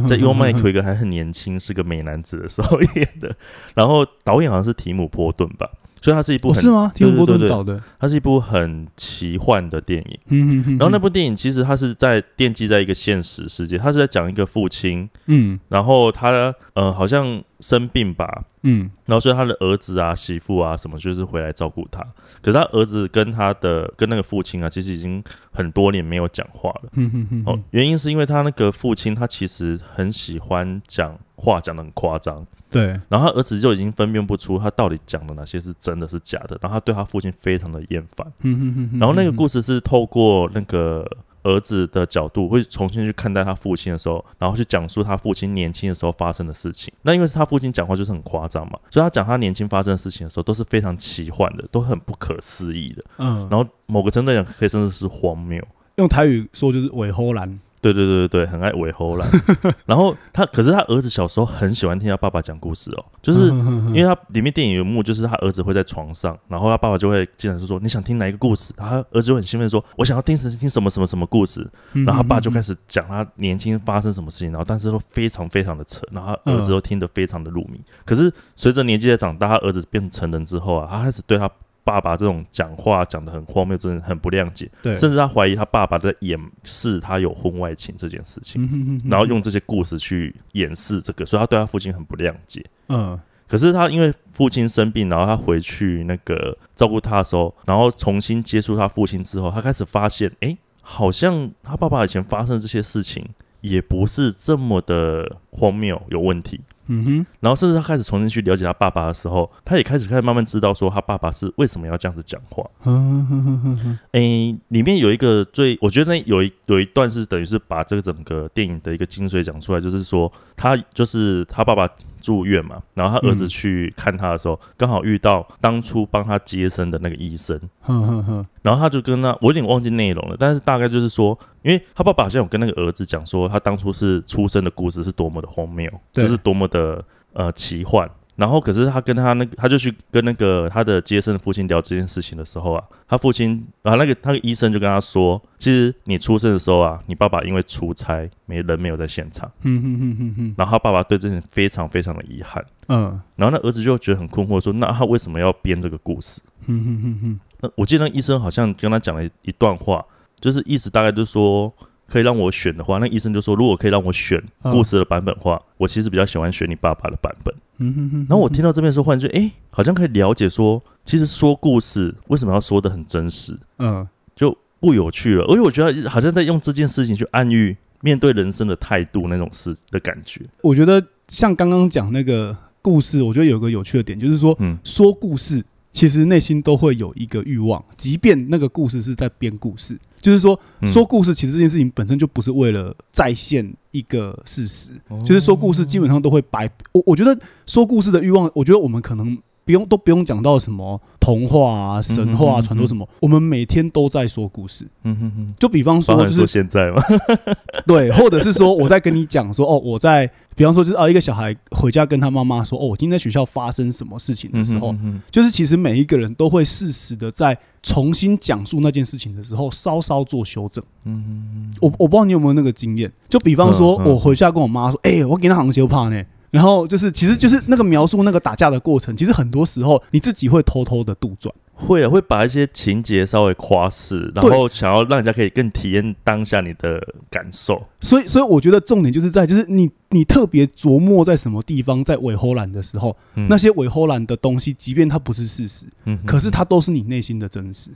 [SPEAKER 3] 在伊万麦奎格还很年轻，是个美男子的时候演的。然后导演好像是提姆波顿吧，所以它是一部很
[SPEAKER 2] 哦是吗？提姆波
[SPEAKER 3] 对对对
[SPEAKER 2] 顿导的，
[SPEAKER 3] 它是一部很奇幻的电影。
[SPEAKER 2] 嗯嗯嗯。
[SPEAKER 3] 然后那部电影其实它是在奠基在一个现实世界，它是在讲一个父亲，
[SPEAKER 2] 嗯
[SPEAKER 3] 然后他呃好像生病吧，
[SPEAKER 2] 嗯
[SPEAKER 3] 然后所以他的儿子啊、媳妇啊什么，就是回来照顾他。可是他儿子跟他的跟那个父亲啊，其实已经很多年没有讲话了。
[SPEAKER 2] 嗯嗯嗯
[SPEAKER 3] 哦，原因是因为他那个父亲，他其实很喜欢讲话，讲的很夸张。
[SPEAKER 2] 对，
[SPEAKER 3] 然后他儿子就已经分辨不出他到底讲的哪些是真的是假的，然后他对他父亲非常的厌烦。
[SPEAKER 2] 嗯嗯嗯。
[SPEAKER 3] 然后那个故事是透过那个儿子的角度，会重新去看待他父亲的时候，然后去讲述他父亲年轻的时候发生的事情。那因为是他父亲讲话就是很夸张嘛，所以他讲他年轻发生的事情的时候，都是非常奇幻的，都很不可思议的。
[SPEAKER 2] 嗯，
[SPEAKER 3] 然后某个程度来讲，可以甚至是荒谬。
[SPEAKER 2] 用台语说就是尾后兰。
[SPEAKER 3] 对对对对对，很爱尾猴啦。然后他，可是他儿子小时候很喜欢听他爸爸讲故事哦，就是因为他里面电影有幕，就是他儿子会在床上，然后他爸爸就会进来就说：“你想听哪一个故事？”然后他儿子就很兴奋地说：“我想要听听什么什么什么故事。”
[SPEAKER 2] 嗯
[SPEAKER 3] 然后他爸就开始讲他年轻发生什么事情，然后但是都非常非常的扯，然后他儿子都听得非常的入迷。可是随着年纪在长大，他儿子变成人之后啊，他开始对他爸爸这种讲话讲的很荒谬，真的很不谅解，
[SPEAKER 2] 对，
[SPEAKER 3] 甚至他怀疑他爸爸在掩饰他有婚外情这件事情。
[SPEAKER 2] 嗯哼哼哼
[SPEAKER 3] 然后用这些故事去掩饰这个，所以他对他父亲很不谅解。
[SPEAKER 2] 嗯
[SPEAKER 3] 可是他因为父亲生病，然后他回去那个照顾他的时候，然后重新接触他父亲之后，他开始发现，哎，好像他爸爸以前发生这些事情也不是这么的荒谬有问题。
[SPEAKER 2] 嗯哼。
[SPEAKER 3] 然后甚至他开始重新去了解他爸爸的时候，他也开始开始慢慢知道说他爸爸是为什么要这样子讲话。
[SPEAKER 2] 嗯哼哼哼哼
[SPEAKER 3] 诶，里面有一个最，我觉得那有一有一段是等于是把这个整个电影的一个精髓讲出来，就是说他就是他爸爸住院嘛，然后他儿子
[SPEAKER 2] 嗯
[SPEAKER 3] 去看他的时候，刚好遇到当初帮他接生的那个医生，
[SPEAKER 2] 哼哼哼。
[SPEAKER 3] 然后他就跟他，我有点忘记内容了，但是大概就是说，因为他爸爸好像有跟那个儿子讲说，他当初是出生的故事是多么的荒谬，就是多么的呃奇幻。然后，可是他跟他那个，他就去跟那个他的接生的父亲聊这件事情的时候啊，他父亲啊，那个那个医生就跟他说，其实你出生的时候啊，你爸爸因为出差没人没有在现场，
[SPEAKER 2] 嗯哼哼哼哼
[SPEAKER 3] 然后他爸爸对这件事非常非常的遗憾。
[SPEAKER 2] 嗯
[SPEAKER 3] 然后那儿子就觉得很困惑，说那他为什么要编这个故事？
[SPEAKER 2] 嗯哼哼哼
[SPEAKER 3] 那我记得那医生好像跟他讲了一一段话，就是意思大概就是说，可以让我选的话，那医生就说，如果可以让我选
[SPEAKER 2] 嗯
[SPEAKER 3] 故事的版本的话，我其实比较喜欢选你爸爸的版本。
[SPEAKER 2] 嗯哼哼。
[SPEAKER 3] 然后我听到这边的时候，忽然觉得，哎、好像可以了解说，其实说故事为什么要说的很真实，
[SPEAKER 2] 嗯
[SPEAKER 3] 就不有趣了。而且我觉得好像在用这件事情去暗喻面对人生的态度那种事的感觉。
[SPEAKER 2] 我觉得像刚刚讲那个故事，我觉得有个有趣的点，就是说
[SPEAKER 3] 嗯
[SPEAKER 2] 说故事，其实内心都会有一个欲望，即便那个故事是在编故事，就是说
[SPEAKER 3] 嗯
[SPEAKER 2] 说故事，其实这件事情本身就不是为了再现一个事实，就是说故事基本上都会白。我我觉得说故事的欲望，我觉得我们可能不用都不用讲到什么童话啊、神话、传说什么，我们每天都在说故事。
[SPEAKER 3] 嗯哼哼，
[SPEAKER 2] 就比方说，
[SPEAKER 3] 包含说
[SPEAKER 2] 就是
[SPEAKER 3] 现在嘛，
[SPEAKER 2] 对，或者是说我在跟你讲说，哦，我在，比方说就是啊，一个小孩回家跟他妈妈说，哦，我今天在学校发生什么事情的时候，就是其实每一个人都会适时的在重新讲述那件事情的时候，稍稍做修正。
[SPEAKER 3] 嗯哼
[SPEAKER 2] 我我不知道你有没有那个经验，就比方说我回家跟我妈说，哎、我给他行修怕呢。然后就是，其实就是那个描述那个打架的过程，其实很多时候你自己会偷偷的杜撰。
[SPEAKER 3] 会啊，会把一些情节稍微夸饰，然后想要让人家可以更体验当下你的感受。
[SPEAKER 2] 所以，所以我觉得重点就是在，就是你你特别琢磨在什么地方，在尾后兰的时候，
[SPEAKER 3] 嗯。
[SPEAKER 2] 那些尾后兰的东西，即便它不是事实，
[SPEAKER 3] 嗯
[SPEAKER 2] 可是它都是你内心的真实。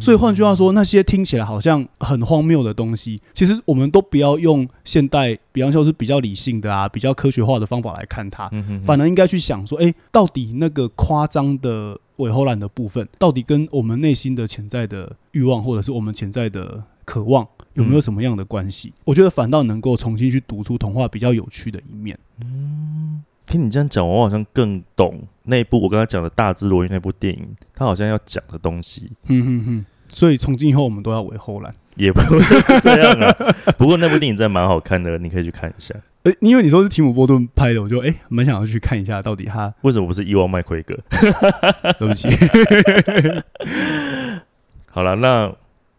[SPEAKER 2] 所以换句话说，那些听起来好像很荒谬的东西，其实我们都不要用现代，比方说是比较理性的啊、比较科学化的方法来看它，反而应该去想说，哎、到底那个夸张的尾后兰的部分，到底跟我们内心的潜在的欲望，或者是我们潜在的渴望，有没有什么样的关系？我觉得反倒能够重新去读出童话比较有趣的一面。
[SPEAKER 3] 嗯听你这样讲，我好像更懂那部我刚才讲的《大智若愚》那部电影，它好像要讲的东西
[SPEAKER 2] 嗯哼哼。所以从今以后，我们都要尾后兰。
[SPEAKER 3] 也不是这样啊。不过那部电影真的蛮好看的，你可以去看一下。
[SPEAKER 2] 呃、因为你说是提姆波顿拍的，我就哎蛮、想要去看一下，到底他
[SPEAKER 3] 为什么不是伊万麦奎格？
[SPEAKER 2] 对不起，
[SPEAKER 3] 好了，那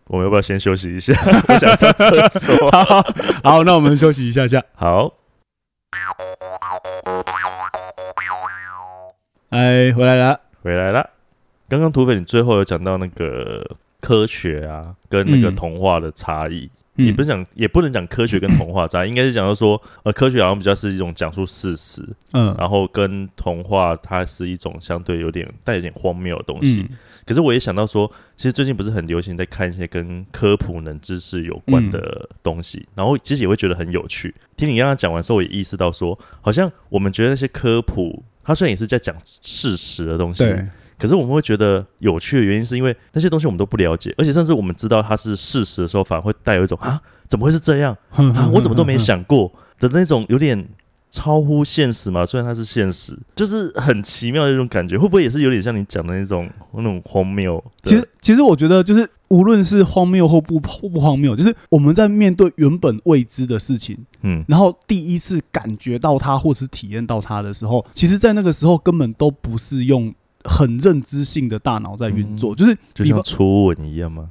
[SPEAKER 3] 我们要不要先休息一下？我想上厕所。
[SPEAKER 2] 好，好，那我们休息一下下。
[SPEAKER 3] 好，
[SPEAKER 2] 哎，回来了。
[SPEAKER 3] 回来了。刚刚土匪你最后有讲到那个科学啊，跟那个
[SPEAKER 2] 嗯
[SPEAKER 3] 童话的差异。
[SPEAKER 2] 嗯
[SPEAKER 3] 也不是讲，也不能讲科学跟童话差，应该是讲到说，呃，科学好像比较是一种讲述事实，
[SPEAKER 2] 嗯。
[SPEAKER 3] 然后跟童话它是一种相对有点带有点荒谬的东西。
[SPEAKER 2] 嗯。
[SPEAKER 3] 可是我也想到说，其实最近不是很流行在看一些跟科普冷知识有关的东西，然后其实也会觉得很有趣。听你刚刚讲完之后，我也意识到说，好像我们觉得那些科普，它虽然也是在讲事实的东西，
[SPEAKER 2] 对，
[SPEAKER 3] 可是我们会觉得有趣的原因，是因为那些东西我们都不了解，而且甚至我们知道它是事实的时候，反而会带有一种啊，怎么会是这样 啊？我怎么都没想过的那种有点超乎现实嘛。虽然它是现实，就是很奇妙的一种感觉。会不会也是有点像你讲的那种那种荒谬？
[SPEAKER 2] 其实，其实我觉得，就是无论是荒谬或不或不荒谬，就是我们在面对原本未知的事情，
[SPEAKER 3] 嗯
[SPEAKER 2] 然后第一次感觉到它或是体验到它的时候，其实，在那个时候根本都不是用很认知性的大脑在运作，就是
[SPEAKER 3] 就像初吻一样吗？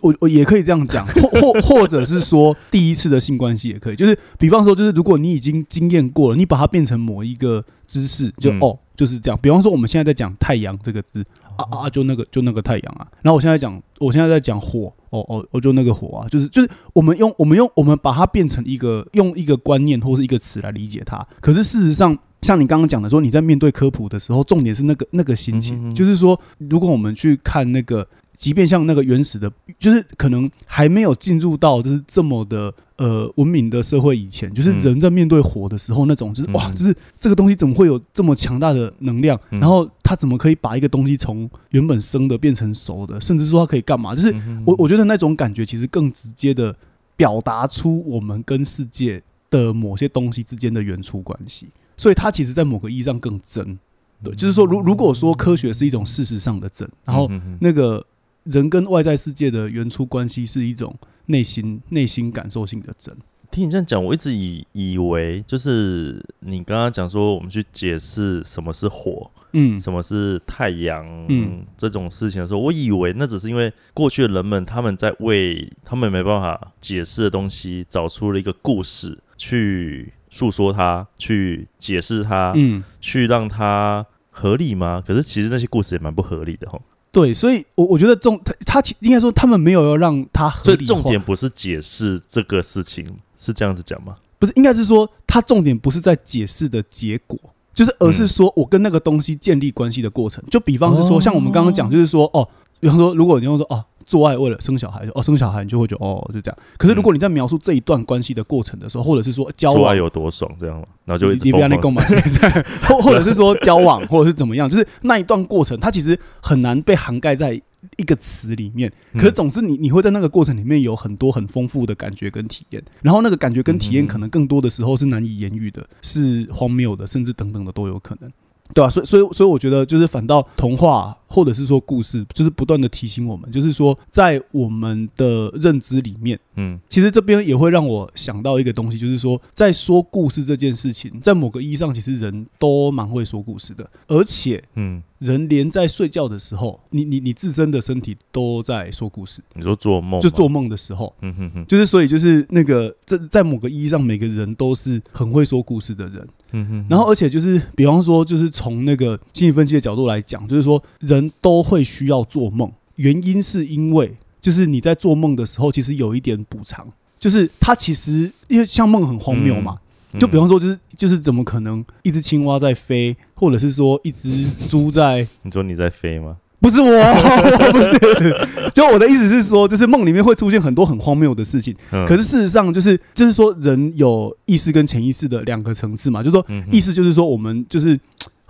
[SPEAKER 2] 我我也可以这样讲，或或 或者是说第一次的性关系也可以，就是比方说，就是如果你已经经验过了，你把它变成某一个姿势，就、
[SPEAKER 3] 嗯
[SPEAKER 2] 哦就是这样。比方说，我们现在在讲太阳这个字啊啊，就那个就那个太阳啊。然后我现在讲，我现在在讲火，哦哦哦，就那个火啊，就是就是我们用我们用我们把它变成一个用一个观念或是一个词来理解它。可是事实上，像你刚刚讲的说，你在面对科普的时候，重点是那个那个心情，
[SPEAKER 3] 嗯哼哼
[SPEAKER 2] 就是说，如果我们去看那个。即便像那个原始的，就是可能还没有进入到就是这么的呃文明的社会以前，就是
[SPEAKER 3] 嗯
[SPEAKER 2] 人在面对火的时候，那种就是哇，
[SPEAKER 3] 嗯
[SPEAKER 2] 就是这个东西怎么会有这么强大的能量？
[SPEAKER 3] 嗯
[SPEAKER 2] 然后它怎么可以把一个东西从原本生的变成熟的，甚至说它可以干嘛？就是
[SPEAKER 3] 嗯
[SPEAKER 2] 我我觉得那种感觉其实更直接的表达出我们跟世界的某些东西之间的原初关系，所以它其实在某个意义上更真。对，就是说，如如果说科学是一种事实上的真，然后那个人跟外在世界的原初关系是一种内心内心感受性的真。
[SPEAKER 3] 听你这样讲，我一直以以为就是你刚刚讲说，我们去解释什么是火，
[SPEAKER 2] 嗯
[SPEAKER 3] 什么是太阳，
[SPEAKER 2] 嗯
[SPEAKER 3] 这种事情的时候，我以为那只是因为过去的人们他们在为他们没办法解释的东西找出了一个故事去诉说它，去解释它，
[SPEAKER 2] 嗯，
[SPEAKER 3] 去让它合理吗？可是其实那些故事也蛮不合理的哈。
[SPEAKER 2] 对，所以我我觉得重他他其应该说他们没有要让他合理，
[SPEAKER 3] 所以重点不是解释这个事情，是这样子讲吗？
[SPEAKER 2] 不是应该是说他重点不是在解释的结果。就是，而是说我跟那个东西建立关系的过程。就比方是说，像我们刚刚讲，就是说，哦，比方说，如果你用说，哦，做爱为了生小孩，哦，生小孩，你就会觉得，哦，就这样。可是如果你在描述这一段关系的过程的时候，或者是说交往
[SPEAKER 3] 有多爽，这样嘛，然后就
[SPEAKER 2] 你不要那购买，或或者是说交往，或者是怎么样，就是那一段过程，它其实很难被涵盖在。一个词里面，可是总之你你会在那个过程里面有很多很丰富的感觉跟体验，然后那个感觉跟体验可能更多的时候是难以言喻的，是荒谬的，甚至等等的都有可能，对吧？所以所以所以我觉得就是反倒童话。或者是说故事，就是不断的提醒我们，就是说在我们的认知里面，嗯，其实这边也会让我想到一个东西，就是说在说故事这件事情，在某个意义上，其实人都蛮会说故事的，而且，嗯，人连在睡觉的时候，你你你自身的身体都在说故事。
[SPEAKER 3] 你说做梦，
[SPEAKER 2] 就做梦的时候，嗯哼哼，就是所以就是那个在在某个意义上，每个人都是很会说故事的人，嗯哼，然后而且就是比方说，就是从那个心理分析的角度来讲，就是说人。都会需要做梦，原因是因为就是你在做梦的时候，其实有一点补偿，就是它其实因为像梦很荒谬嘛，就比方说就是就是怎么可能一只青蛙在飞，或者是说一只猪在？
[SPEAKER 3] 你说你在飞吗？
[SPEAKER 2] 不是我，不是，就我的意思是说，就是梦里面会出现很多很荒谬的事情，可是事实上就是就是说人有意识跟潜意识的两个层次嘛，就是说意识就是说我们就是。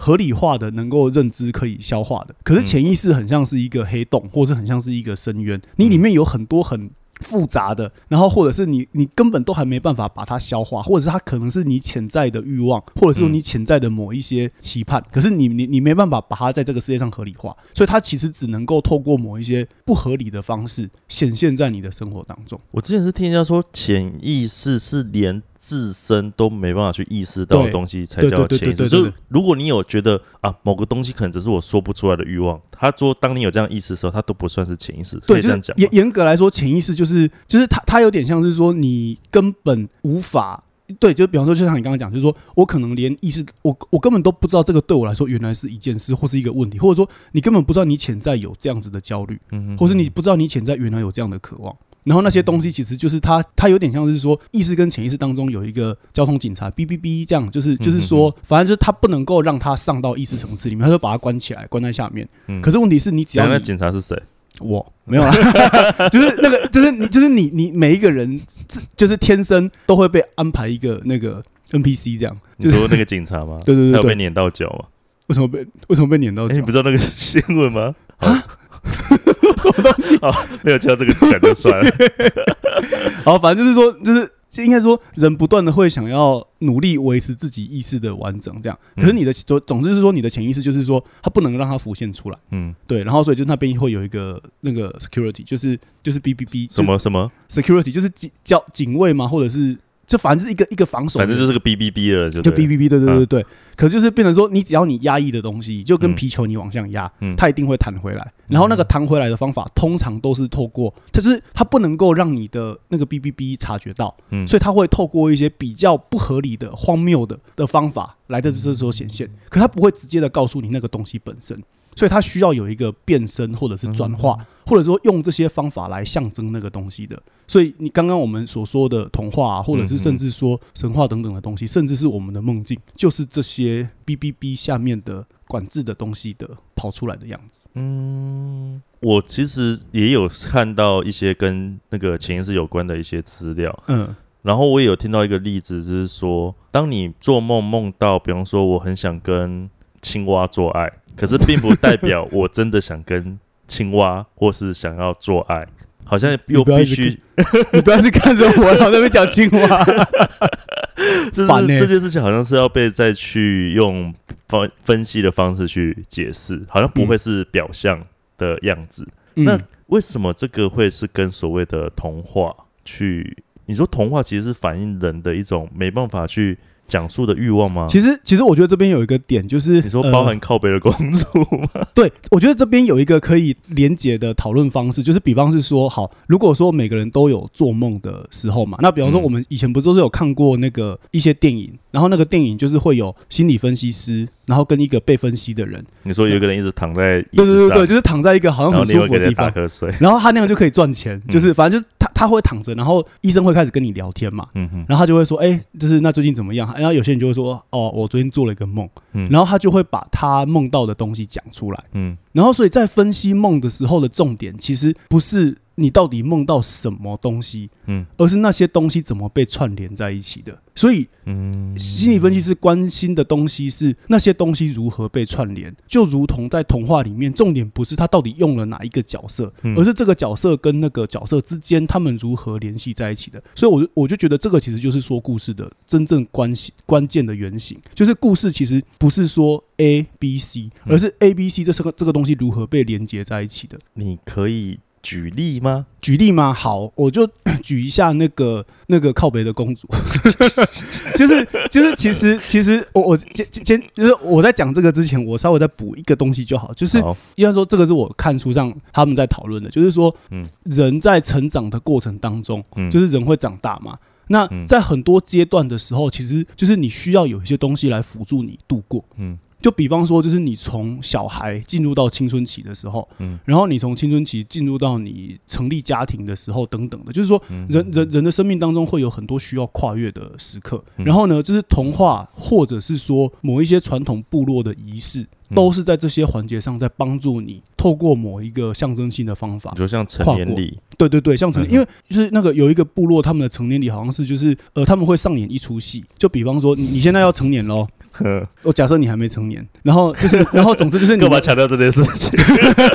[SPEAKER 2] 合理化的、能够认知、可以消化的，可是潜意识很像是一个黑洞，或是很像是一个深渊。你里面有很多很复杂的，然后或者是你你根本都还没办法把它消化，或者是它可能是你潜在的欲望，或者是说你潜在的某一些期盼。可是你你你没办法把它在这个世界上合理化，所以它其实只能够透过某一些不合理的方式显现在你的生活当中。
[SPEAKER 3] 我之前是听人家说，潜意识是连。自身都没办法去意识到的东西，才叫潜意识。就是如果你有觉得啊，某个东西可能只是我说不出来的欲望，他说，当你有这样意识的时候，他都不算是潜意识。可以这样讲。
[SPEAKER 2] 严严格来说，潜意识就是就是他他有点像是说，你根本无法对，就比方说，就像你刚刚讲，就是说我可能连意识，我我根本都不知道这个对我来说原来是一件事，或是一个问题，或者说你根本不知道你潜在有这样子的焦虑，嗯，或是你不知道你潜在原来有这样的渴望。然后那些东西其实就是它，它有点像是说意识跟潜意识当中有一个交通警察，哔哔哔这样，就是就是说，反正就是它不能够让他上到意识层次里面，他就把他关起来，关在下面。可是问题是你只要
[SPEAKER 3] 那警察是谁？
[SPEAKER 2] 我没有啊，就是那个，就是你，就是你，你每一个人就是天生都会被安排一个那个 NPC 这样。
[SPEAKER 3] 你说那个警察吗？
[SPEAKER 2] 对对对，他
[SPEAKER 3] 被撵到脚吗？
[SPEAKER 2] 为什么被为什么被撵到脚？
[SPEAKER 3] 你不知道那个新闻吗？啊？
[SPEAKER 2] 什么东西？
[SPEAKER 3] 好，没有接到这个感就算了。
[SPEAKER 2] 好，反正就是说，就是应该说，人不断的会想要努力维持自己意识的完整，这样。可是你的总总之是说，你的潜意识就是说，它不能让它浮现出来。嗯，对。然后所以就那边会有一个那个 security，就是就是 B B B
[SPEAKER 3] 什么什么
[SPEAKER 2] security，就是警叫警卫嘛？或者是？就反正是一个一个防守，
[SPEAKER 3] 反正就是个 B B B 了，就
[SPEAKER 2] 就 B B B，对对对对。可就是变成说，你只要你压抑的东西，就跟皮球你往上压，它一定会弹回来。然后那个弹回来的方法，通常都是透过，就是它不能够让你的那个 B B B 察觉到，所以它会透过一些比较不合理的、荒谬的的方法来在这时候显现。可它不会直接的告诉你那个东西本身。所以它需要有一个变身，或者是转化，或者说用这些方法来象征那个东西的。所以你刚刚我们所说的童话，或者是甚至说神话等等的东西，甚至是我们的梦境，就是这些 B B B 下面的管制的东西的跑出来的样子。
[SPEAKER 3] 嗯，我其实也有看到一些跟那个潜意识有关的一些资料。嗯，然后我也有听到一个例子，就是说，当你做梦梦到，比方说我很想跟青蛙做爱。可是并不代表我真的想跟青蛙，或是想要做爱，好像又必须
[SPEAKER 2] 你不要去看着我，我那边讲青蛙。
[SPEAKER 3] 这是这件事情好像是要被再去用分分析的方式去解释，好像不会是表象的样子。那为什么这个会是跟所谓的童话去？你说童话其实是反映人的一种没办法去讲述的欲望吗？
[SPEAKER 2] 其实，其实我觉得这边有一个点，就是
[SPEAKER 3] 你说包含靠北的公主吗？
[SPEAKER 2] 呃 对我觉得这边有一个可以连结的讨论方式，就是比方是说，好，如果说每个人都有做梦的时候嘛，那比方说
[SPEAKER 3] 嗯
[SPEAKER 2] 我们以前不是都是有看过那个一些电影，然后那个电影就是会有心理分析师，然后跟一个被分析的人，
[SPEAKER 3] 你说有一个人一直躺在椅
[SPEAKER 2] 对对
[SPEAKER 3] 子上，
[SPEAKER 2] 对对，就是躺在一个好像很舒服的地方。然后他那样就可以赚钱，就是反正就是他他会躺着，然后医生会开始跟你聊天嘛，然后他就会说，哎、就是那最近怎么样？然后有些人就会说，哦，我昨天做了一个梦，
[SPEAKER 3] 嗯。
[SPEAKER 2] 然后他就会把他梦到的东西讲出来。
[SPEAKER 3] 嗯。
[SPEAKER 2] 然后，所以在分析梦的时候的重点，其实不是你到底梦到什么东西，
[SPEAKER 3] 嗯
[SPEAKER 2] 而是那些东西怎么被串联在一起的。所以，
[SPEAKER 3] 嗯，
[SPEAKER 2] 心理分析师关心的东西是那些东西如何被串联，就如同在童话里面，重点不是他到底用了哪一个角色，
[SPEAKER 3] 嗯
[SPEAKER 2] 而是这个角色跟那个角色之间他们如何联系在一起的。所以我就我就觉得这个其实就是说故事的真正关系关键的原型，就是故事其实不是说 A B C，
[SPEAKER 3] 嗯
[SPEAKER 2] 而是 A B C 这是个这个东西如何被连接在一起的。
[SPEAKER 3] 你可以举例吗？
[SPEAKER 2] 举例吗？好，我就 举一下那个那个靠北的公主，就 是就是，其实其实我我先先就是我在讲这个之前，我稍微再补一个东西就好，就是
[SPEAKER 3] 好
[SPEAKER 2] 应该说这个是我看书上他们在讨论的，就是说，
[SPEAKER 3] 嗯
[SPEAKER 2] 人在成长的过程当中，
[SPEAKER 3] 嗯
[SPEAKER 2] 就是人会长大嘛。那
[SPEAKER 3] 嗯
[SPEAKER 2] 在很多阶段的时候，其实就是你需要有一些东西来辅助你度过。
[SPEAKER 3] 嗯
[SPEAKER 2] 就比方说，就是你从小孩进入到青春期的时候，
[SPEAKER 3] 嗯
[SPEAKER 2] 然后你从青春期进入到你成立家庭的时候，等等的，就是说
[SPEAKER 3] 嗯
[SPEAKER 2] 人人人的生命当中会有很多需要跨越的时刻。
[SPEAKER 3] 嗯
[SPEAKER 2] 然后呢，就是童话或者是说某一些传统部落的仪式，
[SPEAKER 3] 嗯
[SPEAKER 2] 都是在这些环节上在帮助你透过某一个象征性的方法
[SPEAKER 3] 你。说像成年礼，
[SPEAKER 2] 对对对，像成因为就是那个有一个部落，他们的成年礼好像是就是呃他们会上演一出戏，就比方说你你现在要成年喽。
[SPEAKER 3] 呵
[SPEAKER 2] 我假设你还没成年，然后就是，然后总之就是你们
[SPEAKER 3] 干嘛强调这件事情？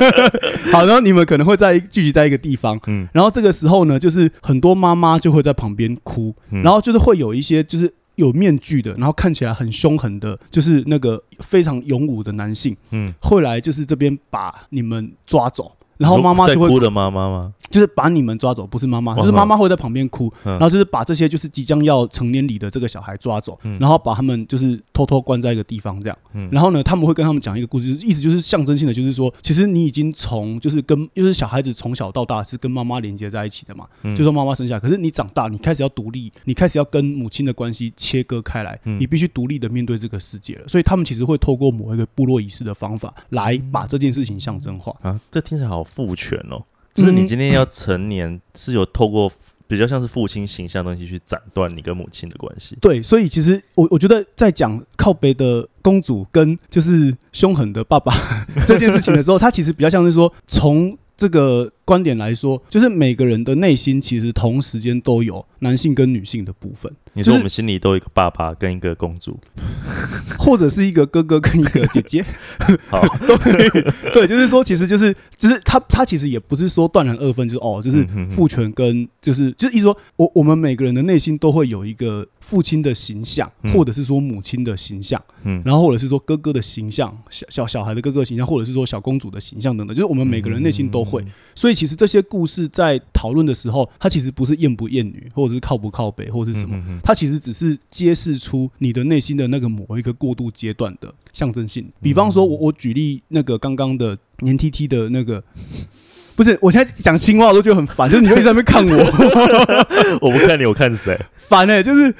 [SPEAKER 2] 好，然后你们可能会在聚集在一个地方，
[SPEAKER 3] 嗯
[SPEAKER 2] 然后这个时候呢，就是很多妈妈就会在旁边哭，
[SPEAKER 3] 嗯
[SPEAKER 2] 然后就是会有一些就是有面具的，然后看起来很凶狠的，就是那个非常勇武的男性
[SPEAKER 3] 嗯，
[SPEAKER 2] 会来，就是这边把你们抓走。然后妈妈就会
[SPEAKER 3] 哭的妈妈吗？
[SPEAKER 2] 就是把你们抓走，不是妈妈，
[SPEAKER 3] 哦
[SPEAKER 2] 就是妈妈会在旁边哭，
[SPEAKER 3] 嗯。
[SPEAKER 2] 然后就是把这些就是即将要成年礼的这个小孩抓走，
[SPEAKER 3] 嗯。
[SPEAKER 2] 然后把他们就是偷偷关在一个地方这样，
[SPEAKER 3] 嗯。
[SPEAKER 2] 然后呢，他们会跟他们讲一个故事，意思就是象征性的，就是说，其实你已经从就是跟就是小孩子从小到大是跟妈妈连接在一起的嘛，
[SPEAKER 3] 嗯。
[SPEAKER 2] 就说妈妈生下，可是你长大，你开始要独立，你开始要跟母亲的关系切割开来，
[SPEAKER 3] 嗯。
[SPEAKER 2] 你必须独立的面对这个世界了，所以他们其实会透过某一个部落仪式的方法来把这件事情象征化。
[SPEAKER 3] 啊，这听起来好父权哦。就是你今天要成年，是有透过比较像是父亲形象的东西去斩断你跟母亲的关系。
[SPEAKER 2] 对，所以其实我我觉得在讲靠北的公主跟就是凶狠的爸爸 这件事情的时候，他其实比较像是说从这个观点来说，就是每个人的内心其实同时间都有男性跟女性的部分，
[SPEAKER 3] 你说我们心里都有一个爸爸跟一个公主，
[SPEAKER 2] 或者是一个哥哥跟一个姐姐，
[SPEAKER 3] 好，
[SPEAKER 2] 都可以。对，就是说，其实就是就是他他其实也不是说断然二分，就是哦，就是父权跟就是就是意思说，我我们每个人的内心都会有一个父亲的形象，
[SPEAKER 3] 嗯。
[SPEAKER 2] 或者是说母亲的形象，
[SPEAKER 3] 嗯。
[SPEAKER 2] 然后或者是说哥哥的形象，小小小孩的哥哥形象，或者是说小公主的形象等等，就是我们每个人内心都会。所以其实这些故事在讨论的时候，它其实不是厌不厌女，或者是靠不靠北，或者是什么。
[SPEAKER 3] 嗯嗯
[SPEAKER 2] 它其实只是揭示出你的内心的那个某一个过渡阶段的象征性。比方说，我我举例那个刚刚的黏 T T 的那个，不是，我现在讲青蛙我都觉得很烦，就是你会一直在那边看我，
[SPEAKER 3] 我不看你，我看谁？
[SPEAKER 2] 烦哎、就是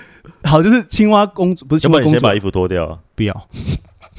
[SPEAKER 2] 好，就是青蛙公主不是青蛙公主
[SPEAKER 3] 要不然你先把，衣服脱掉啊？
[SPEAKER 2] 不要。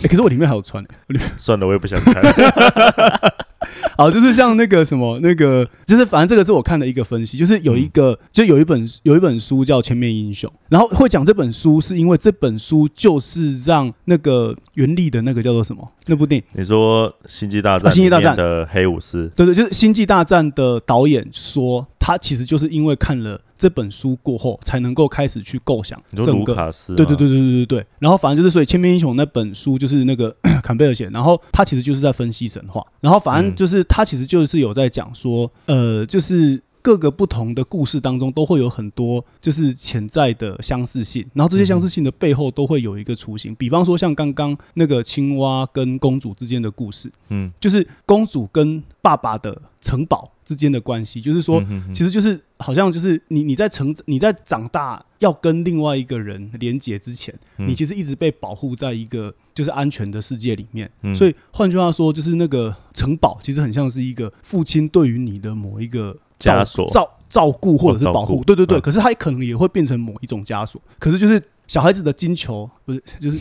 [SPEAKER 2] 哎、可是我里面还有穿、欸，我里面
[SPEAKER 3] 算了，我也不想看。
[SPEAKER 2] 好，就是像那个什么，那个就是反正这个是我看的一个分析，就是有一个、就有一本有一本书叫《千面英雄》，然后会讲这本书是因为这本书就是让那个原力的那个叫做什么那部电影，
[SPEAKER 3] 你说《星际大战
[SPEAKER 2] 啊》星际大战
[SPEAKER 3] 的黑武士，
[SPEAKER 2] 对对，就是《星际大战》的导演说，他其实就是因为看了这本书过后，才能够开始去构想整个。
[SPEAKER 3] 卡斯？
[SPEAKER 2] 对对对对对对对，然后反正就是，所以《千面英雄》那本书就是那个 坎贝尔写，然后他其实就是在分析神话，然后反正
[SPEAKER 3] 嗯
[SPEAKER 2] 就是他其实就是有在讲说，呃，就是各个不同的故事当中都会有很多就是潜在的相似性，然后这些相似性的背后都会有一个雏形。比方说像刚刚那个青蛙跟公主之间的故事，
[SPEAKER 3] 嗯，
[SPEAKER 2] 就是公主跟爸爸的城堡之间的关系，就是说，
[SPEAKER 3] 嗯
[SPEAKER 2] 其实就是好像就是你你在成你在长大要跟另外一个人连接之前，
[SPEAKER 3] 嗯
[SPEAKER 2] 你其实一直被保护在一个就是安全的世界里面。
[SPEAKER 3] 嗯
[SPEAKER 2] 所以换句话说，就是那个城堡其实很像是一个父亲对于你的某一个照
[SPEAKER 3] 枷锁
[SPEAKER 2] 照照顾或者是保护。
[SPEAKER 3] 哦
[SPEAKER 2] 对对对，
[SPEAKER 3] 嗯。
[SPEAKER 2] 可是它可能也会变成某一种枷锁。可是就是。小孩子的金球 不是，就是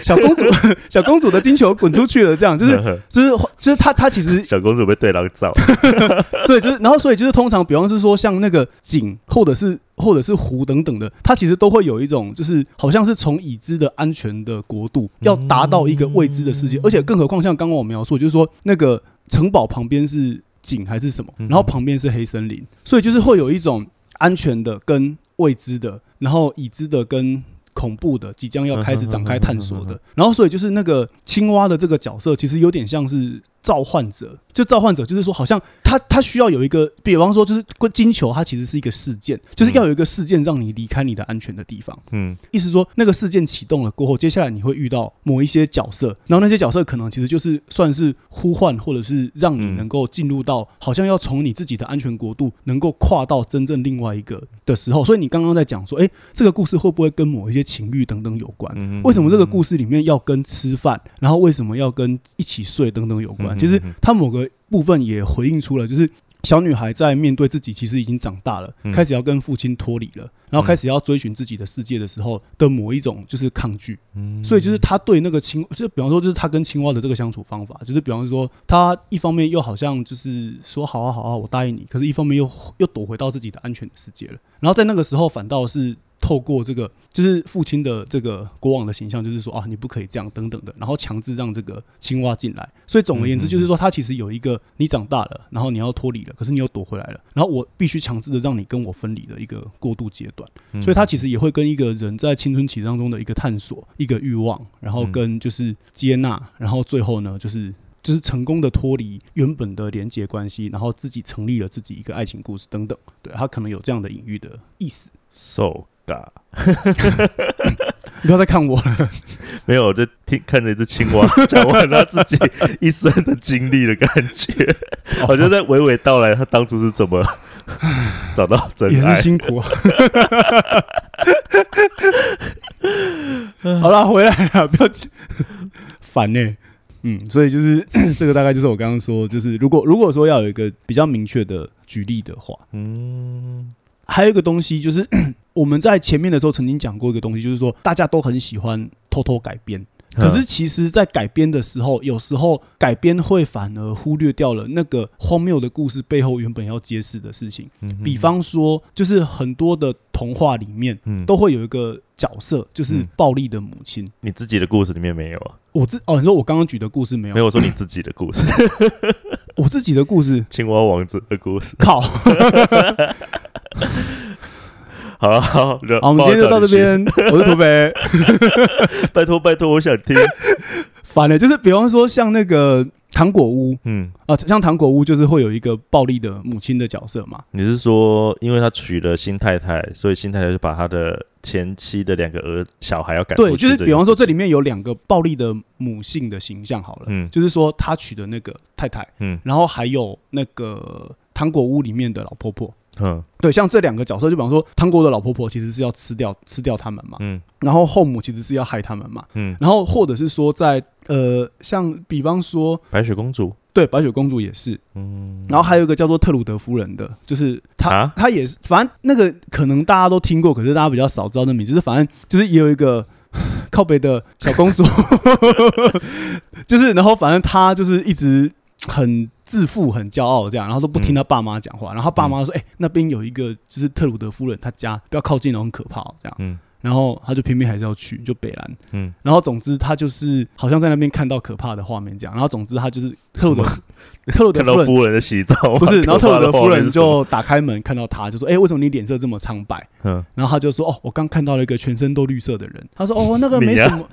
[SPEAKER 2] 小公主，小公主的金球滚出去了，这样就是就是就是她她其实
[SPEAKER 3] 小公主被对狼照，
[SPEAKER 2] 对，就是然后所以就是通常，比方是说像那个井或者是或者是湖等等的，它其实都会有一种就是好像是从已知的安全的国度要达到一个未知的世界，而且更何况像刚刚我描述，就是说那个城堡旁边是井还是什么，
[SPEAKER 3] 嗯
[SPEAKER 2] 然后旁边是黑森林，所以就是会有一种安全的跟未知的，然后已知的跟。恐怖的，即将要开始展开探索的，然后所以就是那个青蛙的这个角色，其实有点像是召唤者，就召唤者，就是说好像他他需要有一个，比方说就是金球，它其实是一个事件，就是要有一个事件让你离开你的安全的地方。
[SPEAKER 3] 嗯
[SPEAKER 2] 意思说，那个事件启动了过后，接下来你会遇到某一些角色，然后那些角色可能其实就是算是呼唤，或者是让你
[SPEAKER 3] 嗯
[SPEAKER 2] 能够进入到好像要从你自己的安全国度，能够跨到真正另外一个的时候。所以你刚刚在讲说，哎，这个故事会不会跟某一些情欲等等有关？
[SPEAKER 3] 嗯
[SPEAKER 2] 为什么这个故事里面要跟吃饭，然后为什么要跟一起睡等等有关？
[SPEAKER 3] 嗯
[SPEAKER 2] 其实它某个部分也回应出了，就是小女孩在面对自己其实已经长大了，
[SPEAKER 3] 嗯
[SPEAKER 2] 开始要跟父亲脱离了，然后开始要追寻自己的世界的时候的某一种就是抗拒。
[SPEAKER 3] 嗯
[SPEAKER 2] 所以就是他对那个青，就比方说就是他跟青蛙的这个相处方法，就是比方说他一方面又好像就是说好啊好啊，我答应你，可是一方面又又躲回到自己的安全的世界了。然后在那个时候反倒是。透过这个，就是父亲的这个国王的形象，就是说啊，你不可以这样等等的，然后强制让这个青蛙进来。所以总而言之，就是说他其实有一个你长大了，然后你要脱离了，可是你又躲回来了，然后我必须强制的让你跟我分离的一个过渡阶段。
[SPEAKER 3] 嗯
[SPEAKER 2] 所以他其实也会跟一个人在青春期当中的一个探索、一个欲望，然后跟就是接纳，然后最后呢，就是就是成功的脱离原本的连结关系，然后自己成立了自己一个爱情故事等等。对，他可能有这样的隐喻的意思。
[SPEAKER 3] so 嘎，
[SPEAKER 2] 你不要再看我了，
[SPEAKER 3] 没有，我就听看着一只青蛙 讲完他自己一生的经历的感觉，我就在娓娓道来他当初是怎么找到真
[SPEAKER 2] 也是。辛苦啊。好了，回来了，不要烦呢、嗯，所以就是 这个大概就是我刚刚说，就是如果如果说要有一个比较明确的举例的话，
[SPEAKER 3] 嗯
[SPEAKER 2] 还有一个东西就是 我们在前面的时候曾经讲过一个东西，就是说大家都很喜欢偷偷改编。可是，其实，在改编的时候，有时候改编会反而忽略掉了那个荒谬的故事背后原本要揭示的事情。
[SPEAKER 3] 嗯
[SPEAKER 2] 比方说，就是很多的童话里面
[SPEAKER 3] 嗯
[SPEAKER 2] 都会有一个角色，就是
[SPEAKER 3] 嗯
[SPEAKER 2] 暴力的母亲。
[SPEAKER 3] 你自己的故事里面没有啊？
[SPEAKER 2] 我自哦，你说我刚刚举的故事没有？
[SPEAKER 3] 没有，我说你自己的故事，
[SPEAKER 2] 我自己的故事，
[SPEAKER 3] 青蛙王子的故事。
[SPEAKER 2] 靠！
[SPEAKER 3] 好了，好，好
[SPEAKER 2] 好，我们今天就到这。边。我是土匪。
[SPEAKER 3] 拜托，拜托，我想听。
[SPEAKER 2] 反了，就是比方说像那个糖果屋
[SPEAKER 3] 嗯，
[SPEAKER 2] 啊、像糖果屋就是会有一个暴力的母亲的角色嘛。
[SPEAKER 3] 你是说，因为他娶了新太太，所以新太太就把他的前妻的两个儿小孩要赶
[SPEAKER 2] 对，
[SPEAKER 3] 出去
[SPEAKER 2] 就是比方说这里面有两个暴力的母性的形象好了，
[SPEAKER 3] 嗯
[SPEAKER 2] 就是说他娶的那个太太，
[SPEAKER 3] 嗯。
[SPEAKER 2] 然后还有那个糖果屋里面的老婆婆。
[SPEAKER 3] 嗯
[SPEAKER 2] 对，像这两个角色，就比方说糖果的老婆婆其实是要吃掉吃掉他们嘛，
[SPEAKER 3] 嗯。
[SPEAKER 2] 然后后母其实是要害他们嘛，
[SPEAKER 3] 嗯，
[SPEAKER 2] 然后或者是说在呃，像比方说
[SPEAKER 3] 白雪公主，
[SPEAKER 2] 对白雪公主也是，
[SPEAKER 3] 嗯，
[SPEAKER 2] 然后还有一个叫做特鲁德夫人的，就是她，
[SPEAKER 3] 啊？
[SPEAKER 2] 她也是，反正那个可能大家都听过，可是大家比较少知道那名字，就是反正就是也有一个 靠北的小公主，就是然后反正她就是一直很自负、很骄傲这样，然后都不听她爸妈讲话，然后她爸妈说：“哎、那边有一个就是特鲁德夫人，她家不要靠近哦，很可怕、哦、这样。”
[SPEAKER 3] 嗯
[SPEAKER 2] 然后他就偏偏还是要去，就北兰。
[SPEAKER 3] 嗯，
[SPEAKER 2] 然后总之他就是好像在那边看到可怕的画面这样，然后总之他就是特鲁德特 鲁德夫人
[SPEAKER 3] 夫人的洗澡，
[SPEAKER 2] 不是，然后特鲁德夫人就打开门看到他，就说：“哎、为什么你脸色这么苍白
[SPEAKER 3] 嗯？”
[SPEAKER 2] 然后他就说：“哦，我刚看到了一个全身都绿色的人。”他说：“哦，那个 没什么。”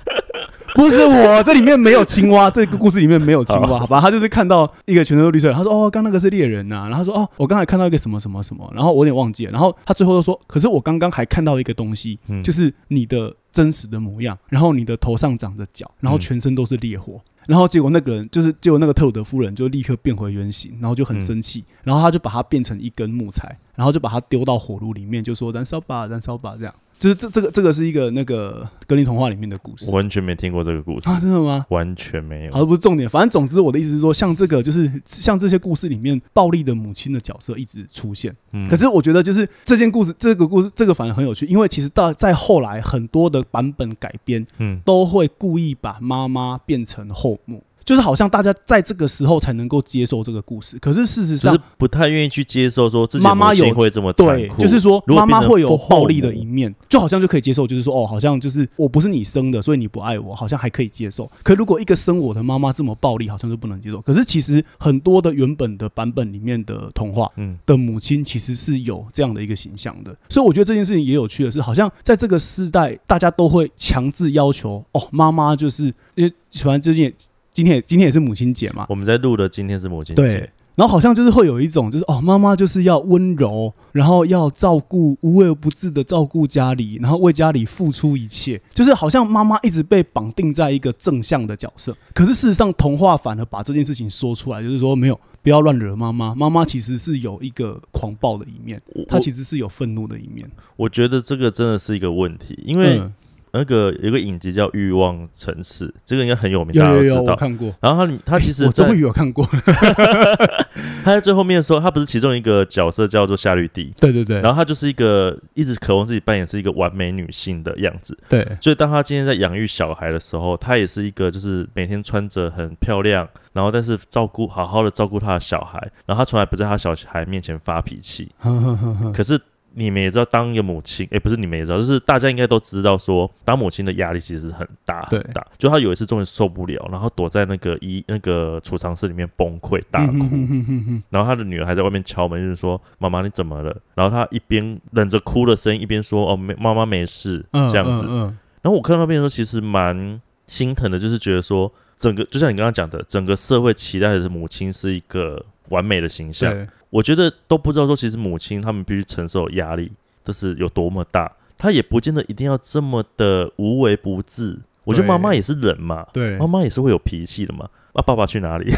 [SPEAKER 2] 不是我，这里面没有青蛙，这个故事里面没有青蛙，好吧？他就是看到一个全身都绿色的，他说：“哦，刚那个是猎人呐、然后他说：“哦，我刚才看到一个什么什么什么。”然后我有点忘记了。然后他最后又说：“可是我刚刚还看到一个东西，
[SPEAKER 3] 嗯
[SPEAKER 2] 就是你的真实的模样，然后你的头上长着角，然后全身都是烈火。然后结果那个人就是，结果那个特鲁德夫人就立刻变回原形，然后就很生气，然后他就把它变成一根木材，然后就把它丢到火炉里面，就说燃烧吧，燃烧吧，这样。就是这这个这个是一个那个格林童话里面的故事
[SPEAKER 3] 我完全没听过这个故事，
[SPEAKER 2] 啊，真的吗？
[SPEAKER 3] 完全没有。
[SPEAKER 2] 好，不是重点，反正总之我的意思是说，像这个就是像这些故事里面暴力的母亲的角色一直出现，
[SPEAKER 3] 嗯
[SPEAKER 2] 可是我觉得就是这件故事这个故事这个反而很有趣，因为其实到在后来很多的版本改编
[SPEAKER 3] 嗯，
[SPEAKER 2] 都会故意把妈妈变成后母。就是好像大家在这个时候才能够接受这个故事，可是事实上
[SPEAKER 3] 不太愿意去接受说自己的
[SPEAKER 2] 妈妈有
[SPEAKER 3] 会这么残
[SPEAKER 2] 对，
[SPEAKER 3] 酷，
[SPEAKER 2] 就是说妈妈会有暴力的一面，就好像就可以接受，就是说哦，好像就是我不是你生的，所以你不爱我，好像还可以接受。可如果一个生我的妈妈这么暴力，好像就不能接受。可是其实很多的原本的版本里面的童话
[SPEAKER 3] 嗯
[SPEAKER 2] 的母亲其实是有这样的一个形象的，所以我觉得这件事情也有趣的是，好像在这个时代，大家都会强制要求哦，妈妈就是因为反正最近也今天也今天也是母亲节嘛，
[SPEAKER 3] 我们在录的今天是母亲
[SPEAKER 2] 对
[SPEAKER 3] 节，，
[SPEAKER 2] 然后好像就是会有一种，就是哦，妈妈就是要温柔，然后要照顾，无微不至的照顾家里，然后为家里付出一切，就是好像妈妈一直被绑定在一个正向的角色。可是事实上，童话反而把这件事情说出来，就是说没有。不要乱惹妈妈，妈妈其实是有一个狂暴的一面，她其实是有愤怒的一面。
[SPEAKER 3] 我觉得这个真的是一个问题，因为
[SPEAKER 2] 嗯
[SPEAKER 3] 那个有个影集叫《欲望城市》，这个应该很有名，
[SPEAKER 2] 有有有，
[SPEAKER 3] 大家都知道。
[SPEAKER 2] 看过。
[SPEAKER 3] 然后他他其实
[SPEAKER 2] 我终
[SPEAKER 3] 在
[SPEAKER 2] 于有看过，
[SPEAKER 3] 他在最后面说，他不是其中一个角色叫做夏绿蒂，
[SPEAKER 2] 对对对，
[SPEAKER 3] 然后他就是一个一直渴望自己扮演是一个完美女性的样子，
[SPEAKER 2] 对，
[SPEAKER 3] 所以当他今天在养育小孩的时候，他也是一个就是每天穿着很漂亮，然后但是照顾好好的照顾他的小孩，然后他从来不在他小孩面前发脾气。可是你们也知道，当一个母亲，也、不是你们也知道，就是大家应该都知道说，当母亲的压力其实很大很
[SPEAKER 2] 对
[SPEAKER 3] 大。就她有一次终于受不了，然后躲在那个医那个储藏室里面崩溃大哭。
[SPEAKER 2] 嗯哼哼哼哼哼
[SPEAKER 3] 然后她的女儿还在外面敲门，就是说：“妈妈，你怎么了？”然后她一边忍着哭的声音，一边说：“哦，没，妈妈没事。”
[SPEAKER 2] 嗯
[SPEAKER 3] 这样子。
[SPEAKER 2] 嗯嗯
[SPEAKER 3] 然后我看到那边的时候，其实蛮心疼的，就是觉得说，整个就像你刚刚讲的，整个社会期待的母亲是一个完美的形象。
[SPEAKER 2] 对，
[SPEAKER 3] 我觉得都不知道说，其实母亲他们必须承受的压力，这是有多么大。她也不见得一定要这么的无微不至。我觉得
[SPEAKER 2] 对
[SPEAKER 3] 妈妈也是人嘛，
[SPEAKER 2] 对
[SPEAKER 3] 妈，妈也是会有脾气的嘛。啊，爸爸去哪里？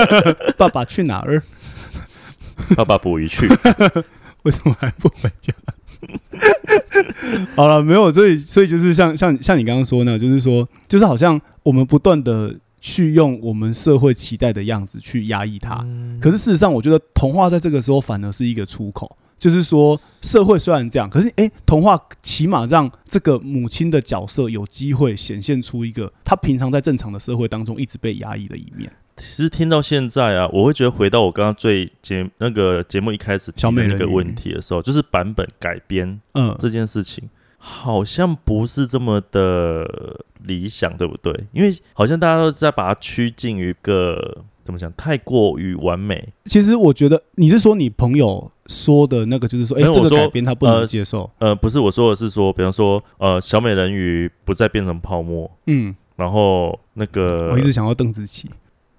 [SPEAKER 2] 爸爸去哪儿？
[SPEAKER 3] 爸爸捕鱼去。
[SPEAKER 2] 为什么还不回家？好了，没有，所以所以就是像像像你刚刚说呢，就是说，就是好像我们不断的去用我们社会期待的样子去压抑它，
[SPEAKER 3] 嗯
[SPEAKER 2] 可是事实上，我觉得童话在这个时候反而是一个出口。就是说，社会虽然这样，可是诶，童话起码让这个母亲的角色有机会显现出一个她平常在正常的社会当中一直被压抑的一面。
[SPEAKER 3] 其实听到现在啊，我会觉得回到我刚刚最节那个节目一开始提
[SPEAKER 2] 小美人鱼
[SPEAKER 3] 的那个问题的时候，就是版本改编
[SPEAKER 2] 嗯，
[SPEAKER 3] 这件事情，好像不是这么的理想，对不对？因为好像大家都在把它趋近于一个怎么讲，太过于完美。
[SPEAKER 2] 其实我觉得你是说你朋友说的那个，就是说，诶，这个改编他不能
[SPEAKER 3] 呃
[SPEAKER 2] 接受。
[SPEAKER 3] 呃，不是我说的是说，比方说，呃，小美人鱼不再变成泡沫，
[SPEAKER 2] 嗯，
[SPEAKER 3] 然后那个
[SPEAKER 2] 我一直想要邓紫棋。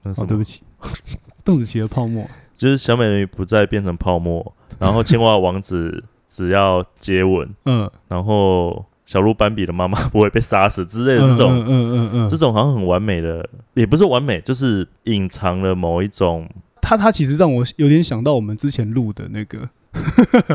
[SPEAKER 2] 哦，对不起，邓紫棋的泡沫。
[SPEAKER 3] 就是小美人鱼不再变成泡沫，然后青蛙王子只要接吻，
[SPEAKER 2] 嗯，
[SPEAKER 3] 然后小鹿斑比的妈妈不会被杀死之类的这种，
[SPEAKER 2] 嗯嗯嗯嗯。
[SPEAKER 3] 这种好像很完美的，也不是完美，就是隐藏了某一种
[SPEAKER 2] 他他其实让我有点想到我们之前录的那个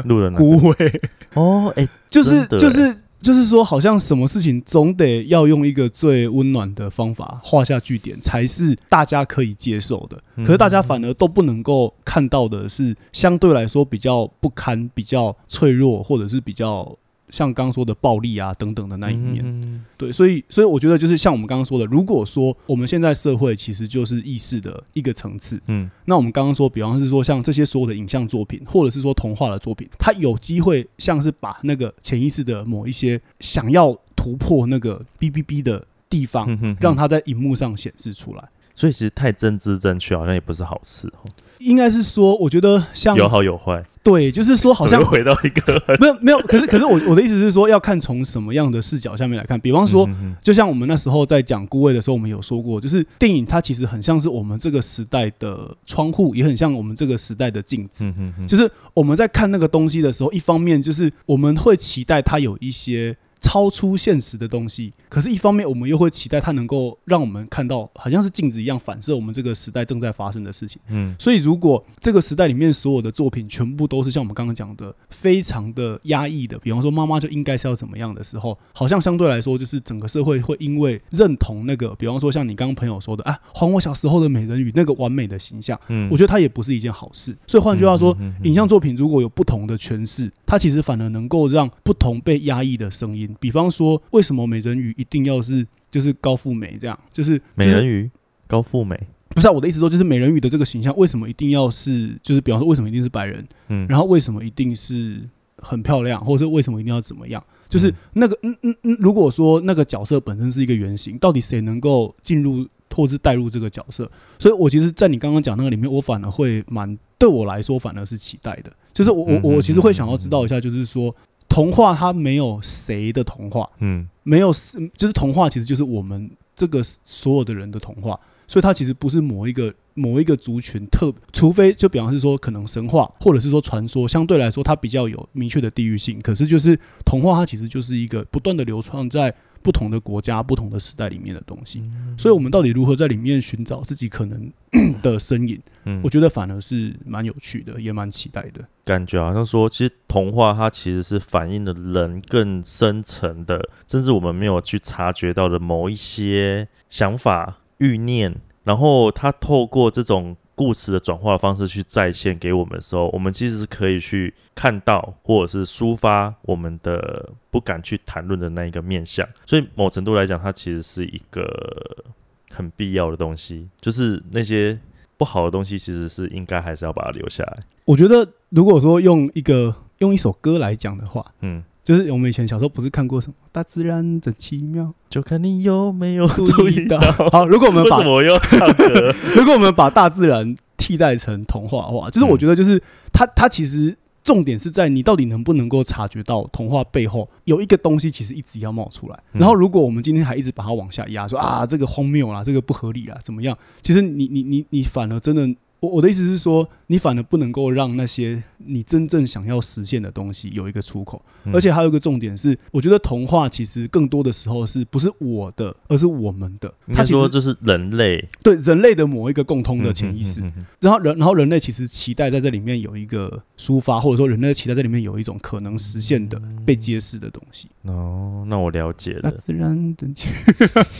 [SPEAKER 3] 录的
[SPEAKER 2] 孤味，
[SPEAKER 3] 哦，哎、
[SPEAKER 2] 就是就是就是说，好像什么事情总得要用一个最温暖的方法画下句点，才是大家可以接受的。
[SPEAKER 3] 嗯
[SPEAKER 2] 可是大家反而都不能够看到的是，相对来说比较不堪、比较脆弱，或者是比较像刚刚说的暴力啊等等的那一面。
[SPEAKER 3] 嗯
[SPEAKER 2] 对，所以所以我觉得就是像我们刚刚说的，如果说我们现在社会其实就是意识的一个层次，
[SPEAKER 3] 嗯
[SPEAKER 2] 那我们刚刚说，比方是说像这些所有的影像作品，或者是说童话的作品，它有机会像是把那个潜意识的某一些想要突破那个哔哔哔的地方，
[SPEAKER 3] 嗯哼
[SPEAKER 2] 让它在荧幕上显示出来。
[SPEAKER 3] 所以其实太政治正确好像也不是好事哦，
[SPEAKER 2] 应该是说，我觉得像
[SPEAKER 3] 有好有坏，
[SPEAKER 2] 对，就是说好像
[SPEAKER 3] 回到一个
[SPEAKER 2] 没有没有，可是可是我我的意思是说，要看从什么样的视角下面来看。比方说，就像我们那时候在讲孤味的时候，我们有说过，就是电影它其实很像是我们这个时代的窗户，也很像我们这个时代的镜子。就是我们在看那个东西的时候，一方面就是我们会期待它有一些超出现实的东西，可是一方面我们又会期待它能够让我们看到，好像是镜子一样反射我们这个时代正在发生的事情。
[SPEAKER 3] 嗯
[SPEAKER 2] 所以，如果这个时代里面所有的作品全部都是像我们刚刚讲的，非常的压抑的，比方说妈妈就应该是要怎么样的时候，好像相对来说，就是整个社会会因为认同那个，比方说像你刚刚朋友说的啊，还我小时候的美人鱼那个完美的形象，
[SPEAKER 3] 嗯
[SPEAKER 2] 我觉得它也不是一件好事。所以换句话说，影像作品如果有不同的诠释，它其实反而能够让不同被压抑的声音，比方说为什么美人鱼一定要是就是高富美这样，就是鱼。
[SPEAKER 3] 美人鱼高富美，
[SPEAKER 2] 不是、啊、我的意思说，就是美人鱼的这个形象，为什么一定要是，就是比方说为什么一定是白人，
[SPEAKER 3] 嗯，
[SPEAKER 2] 然后为什么一定是很漂亮，或者是为什么一定要怎么样？就是
[SPEAKER 3] 嗯
[SPEAKER 2] 那个，嗯嗯嗯，如果说那个角色本身是一个原型，到底谁能够进入或是带入这个角色？所以我其实，在你刚刚讲那个里面，我反而会蛮对我来说，反而是期待的。就是我我我其实会想要知道一下，就是说童话它没有谁的童话，
[SPEAKER 3] 嗯
[SPEAKER 2] 没有，就是童话其实就是我们这个所有的人的童话，所以它其实不是某一个某一个族群特，除非就比方是说可能神话或者是说传说，相对来说它比较有明确的地域性。可是就是童话，它其实就是一个不断的流传在不同的国家、不同的时代里面的东西。所以，我们到底如何在里面寻找自己可能 的身影？
[SPEAKER 3] 嗯
[SPEAKER 2] 我觉得反而是蛮有趣的，也蛮期待的。
[SPEAKER 3] 感觉好像说，其实童话它其实是反映了人更深层的，甚至我们没有去察觉到的某一些想法、欲念，然后它透过这种故事的转化的方式去再现给我们的时候，我们其实是可以去看到，或者是抒发我们的不敢去谈论的那一个面向。所以某程度来讲，它其实是一个很必要的东西，就是那些不好的东西，其实是应该还是要把它留下来。
[SPEAKER 2] 我觉得，如果说用一个用一首歌来讲的话，
[SPEAKER 3] 嗯。
[SPEAKER 2] 就是我们以前小时候不是看过什么“大自然真奇妙
[SPEAKER 3] 就看你有没有”，
[SPEAKER 2] 注
[SPEAKER 3] 注意
[SPEAKER 2] 意到
[SPEAKER 3] 到。
[SPEAKER 2] 好，如果我们把
[SPEAKER 3] 为什么我又要唱歌？
[SPEAKER 2] 如果我们把大自然替代成童话的话，就是我觉得就是它它其实重点是在你到底能不能够察觉到童话背后有一个东西其实一直要冒出来。
[SPEAKER 3] 嗯
[SPEAKER 2] 然后如果我们今天还一直把它往下压，说啊这个荒谬啦，这个不合理啦，怎么样？其实你你你你反而真的。我我的意思是说，你反而不能够让那些你真正想要实现的东西有一个出口，
[SPEAKER 3] 嗯
[SPEAKER 2] 而且还有一个重点是，我觉得童话其实更多的时候是不是我的，而是我们的。
[SPEAKER 3] 应该
[SPEAKER 2] 它其实
[SPEAKER 3] 说就是人类
[SPEAKER 2] 对人类的某一个共通的潜意识，
[SPEAKER 3] 嗯嗯嗯
[SPEAKER 2] 然后人，然后人类其实期待在这里面有一个抒发，或者说人类期待在里面有一种可能实现的、被揭示的东西。
[SPEAKER 3] 嗯哦，那我了解了。
[SPEAKER 2] 大自然的奇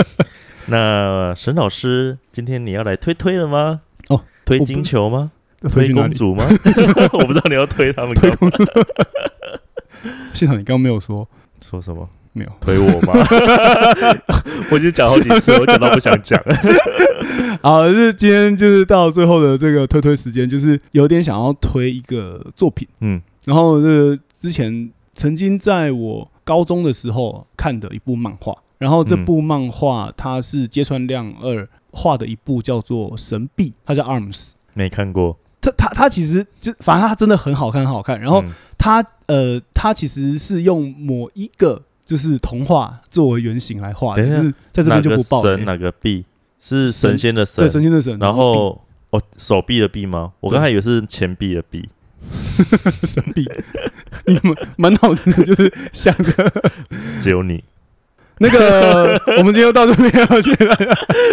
[SPEAKER 3] 那沈老师，今天你要来推推了吗？
[SPEAKER 2] 哦，
[SPEAKER 3] 推金球吗？
[SPEAKER 2] 推？
[SPEAKER 3] 公主吗？我不知道你要推他们
[SPEAKER 2] 推
[SPEAKER 3] 干嘛？
[SPEAKER 2] 现场你刚刚没有说，
[SPEAKER 3] 说什么？
[SPEAKER 2] 没有。
[SPEAKER 3] 推我吗？我已经讲好几次，我讲到不想讲。
[SPEAKER 2] 好，就是今天就是到最后的这个推推时间，就是有点想要推一个作品，
[SPEAKER 3] 嗯
[SPEAKER 2] 然后这个之前曾经在我高中的时候看的一部漫画，然后这
[SPEAKER 3] 嗯
[SPEAKER 2] 部漫画它是芥川亮二画的一部叫做《神臂》，它叫 Arms。
[SPEAKER 3] 没看过。
[SPEAKER 2] 它它它其实就反正它真的很好看，很好看。然后
[SPEAKER 3] 嗯
[SPEAKER 2] 它呃，它其实是用某一个就是童话作为原型来画的，就是在这边就不爆
[SPEAKER 3] 神哪个臂是
[SPEAKER 2] 神
[SPEAKER 3] 神仙的神
[SPEAKER 2] 对
[SPEAKER 3] 神，
[SPEAKER 2] 神仙的神，
[SPEAKER 3] 然后哦手臂的臂吗？我刚才以为是钱币的币。
[SPEAKER 2] 神臂，你们满脑子就是想着
[SPEAKER 3] 只有你，
[SPEAKER 2] 那个，我们今天就到这边了，谢谢大家。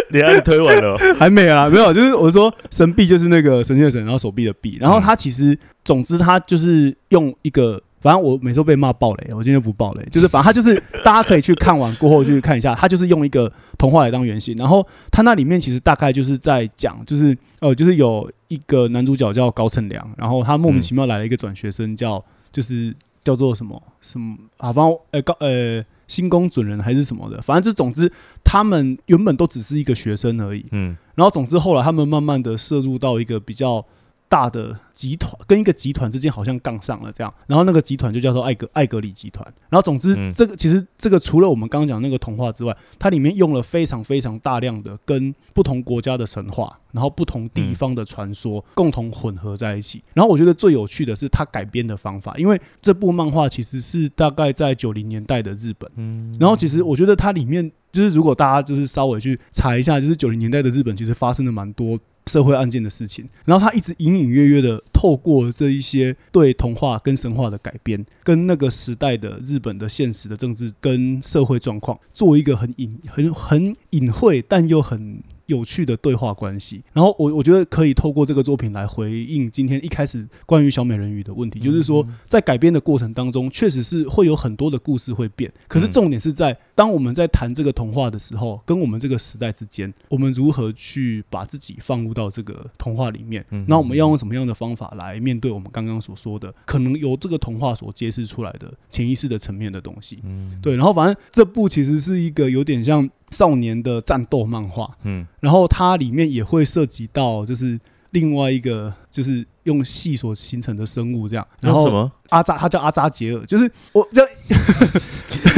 [SPEAKER 3] 你还推完了哦？
[SPEAKER 2] 还没啊，没有，就是我说神臂就是那个神仙的神，然后手臂的臂，然后它其实总之它就是用一个。反正我每次都被骂爆雷，我今天就不爆雷，就是反正他就是大家可以去看完过后去看一下，他就是用一个童话来当原型，然后他那里面其实大概就是在讲，就是呃，就是有一个男主角叫高成良，然后他莫名其妙来了一个转学生叫就是叫做什么什么啊，反正呃高呃星宫准人还是什么的，反正就总之他们原本都只是一个学生而已，
[SPEAKER 3] 嗯。
[SPEAKER 2] 然后总之后来他们慢慢的摄入到一个比较大的集团跟一个集团之间好像杠上了这样，然后那个集团就叫做艾格艾格里集团。然后总之
[SPEAKER 3] 嗯
[SPEAKER 2] 这个其实这个除了我们刚刚讲那个童话之外，它里面用了非常非常大量的跟不同国家的神话，然后不同地方的传说共同混合在一起。然后我觉得最有趣的是它改编的方法，因为这部漫画其实是大概在九零年代的日本。
[SPEAKER 3] 嗯，
[SPEAKER 2] 然后其实我觉得它里面就是，如果大家就是稍微去查一下，就是九零年代的日本其实发生了蛮多社会案件的事情。然后他一直隐隐约约的透过这一些对童话跟神话的改编，跟那个时代的日本的现实的政治跟社会状况，做一个很隐很很隐晦但又很。有趣的对话关系，然后我我觉得可以透过这个作品来回应今天一开始关于小美人鱼的问题，就是说在改编的过程当中，确实是会有很多的故事会变，可是
[SPEAKER 3] 嗯。
[SPEAKER 2] 重点是在当我们在谈这个童话的时候，跟我们这个时代之间，我们如何去把自己放入到这个童话里面
[SPEAKER 3] 嗯？
[SPEAKER 2] 那我们要用什么样的方法来面对我们刚刚所说的，可能由这个童话所揭示出来的潜意识的层面的东西？
[SPEAKER 3] 嗯，
[SPEAKER 2] 对，然后反正这部其实是一个有点像少年的战斗漫画，
[SPEAKER 3] 嗯
[SPEAKER 2] 然后它里面也会涉及到就是另外一个就是用细所形成的生物这样，然后
[SPEAKER 3] 什么？
[SPEAKER 2] 阿扎，他叫阿扎杰尔，就是我这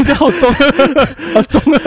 [SPEAKER 2] 这 好中，好中啊！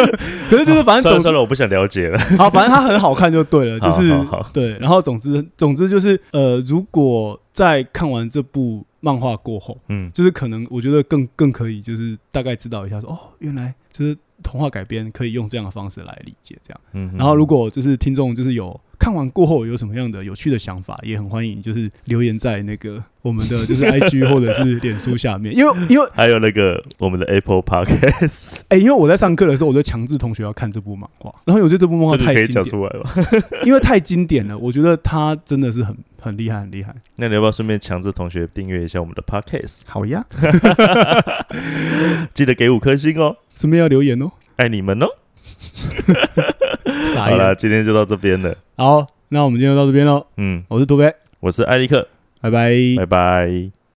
[SPEAKER 2] 可是就是反正总之
[SPEAKER 3] 算了算了，我不想了解了。
[SPEAKER 2] 好，反正它很好看就对了，就是对，然后总之总之就是呃，如果在看完这部漫画过后，
[SPEAKER 3] 嗯
[SPEAKER 2] 就是可能我觉得更更可以就是大概知道一下说哦，原来就是童话改编可以用这样的方式来理解这样。
[SPEAKER 3] 嗯，
[SPEAKER 2] 然后如果就是听众就是有看完过后有什么样的有趣的想法，也很欢迎就是留言在那个我们的 就是 IG 或者是脸书下面，因为因为
[SPEAKER 3] 还有那个我们的 Apple Podcast，
[SPEAKER 2] 哎、因为我在上课的时候，我就强制同学要看这部漫画，然后我觉得这部漫画太经典，
[SPEAKER 3] 讲出来吧？
[SPEAKER 2] 因为太经典了，我觉得它真的是很很厉害，很厉害。
[SPEAKER 3] 那你要不要顺便强制同学订阅一下我们的 Podcast？
[SPEAKER 2] 好呀，
[SPEAKER 3] 记得给五颗星哦，
[SPEAKER 2] 顺便要留言哦。
[SPEAKER 3] 爱你们哦！
[SPEAKER 2] 傻
[SPEAKER 3] 好了，今天就到这边了。
[SPEAKER 2] 好，那我们今天就到这边喽。
[SPEAKER 3] 嗯，
[SPEAKER 2] 我是杜飞，
[SPEAKER 3] 我是艾利克，
[SPEAKER 2] 拜拜
[SPEAKER 3] 拜拜。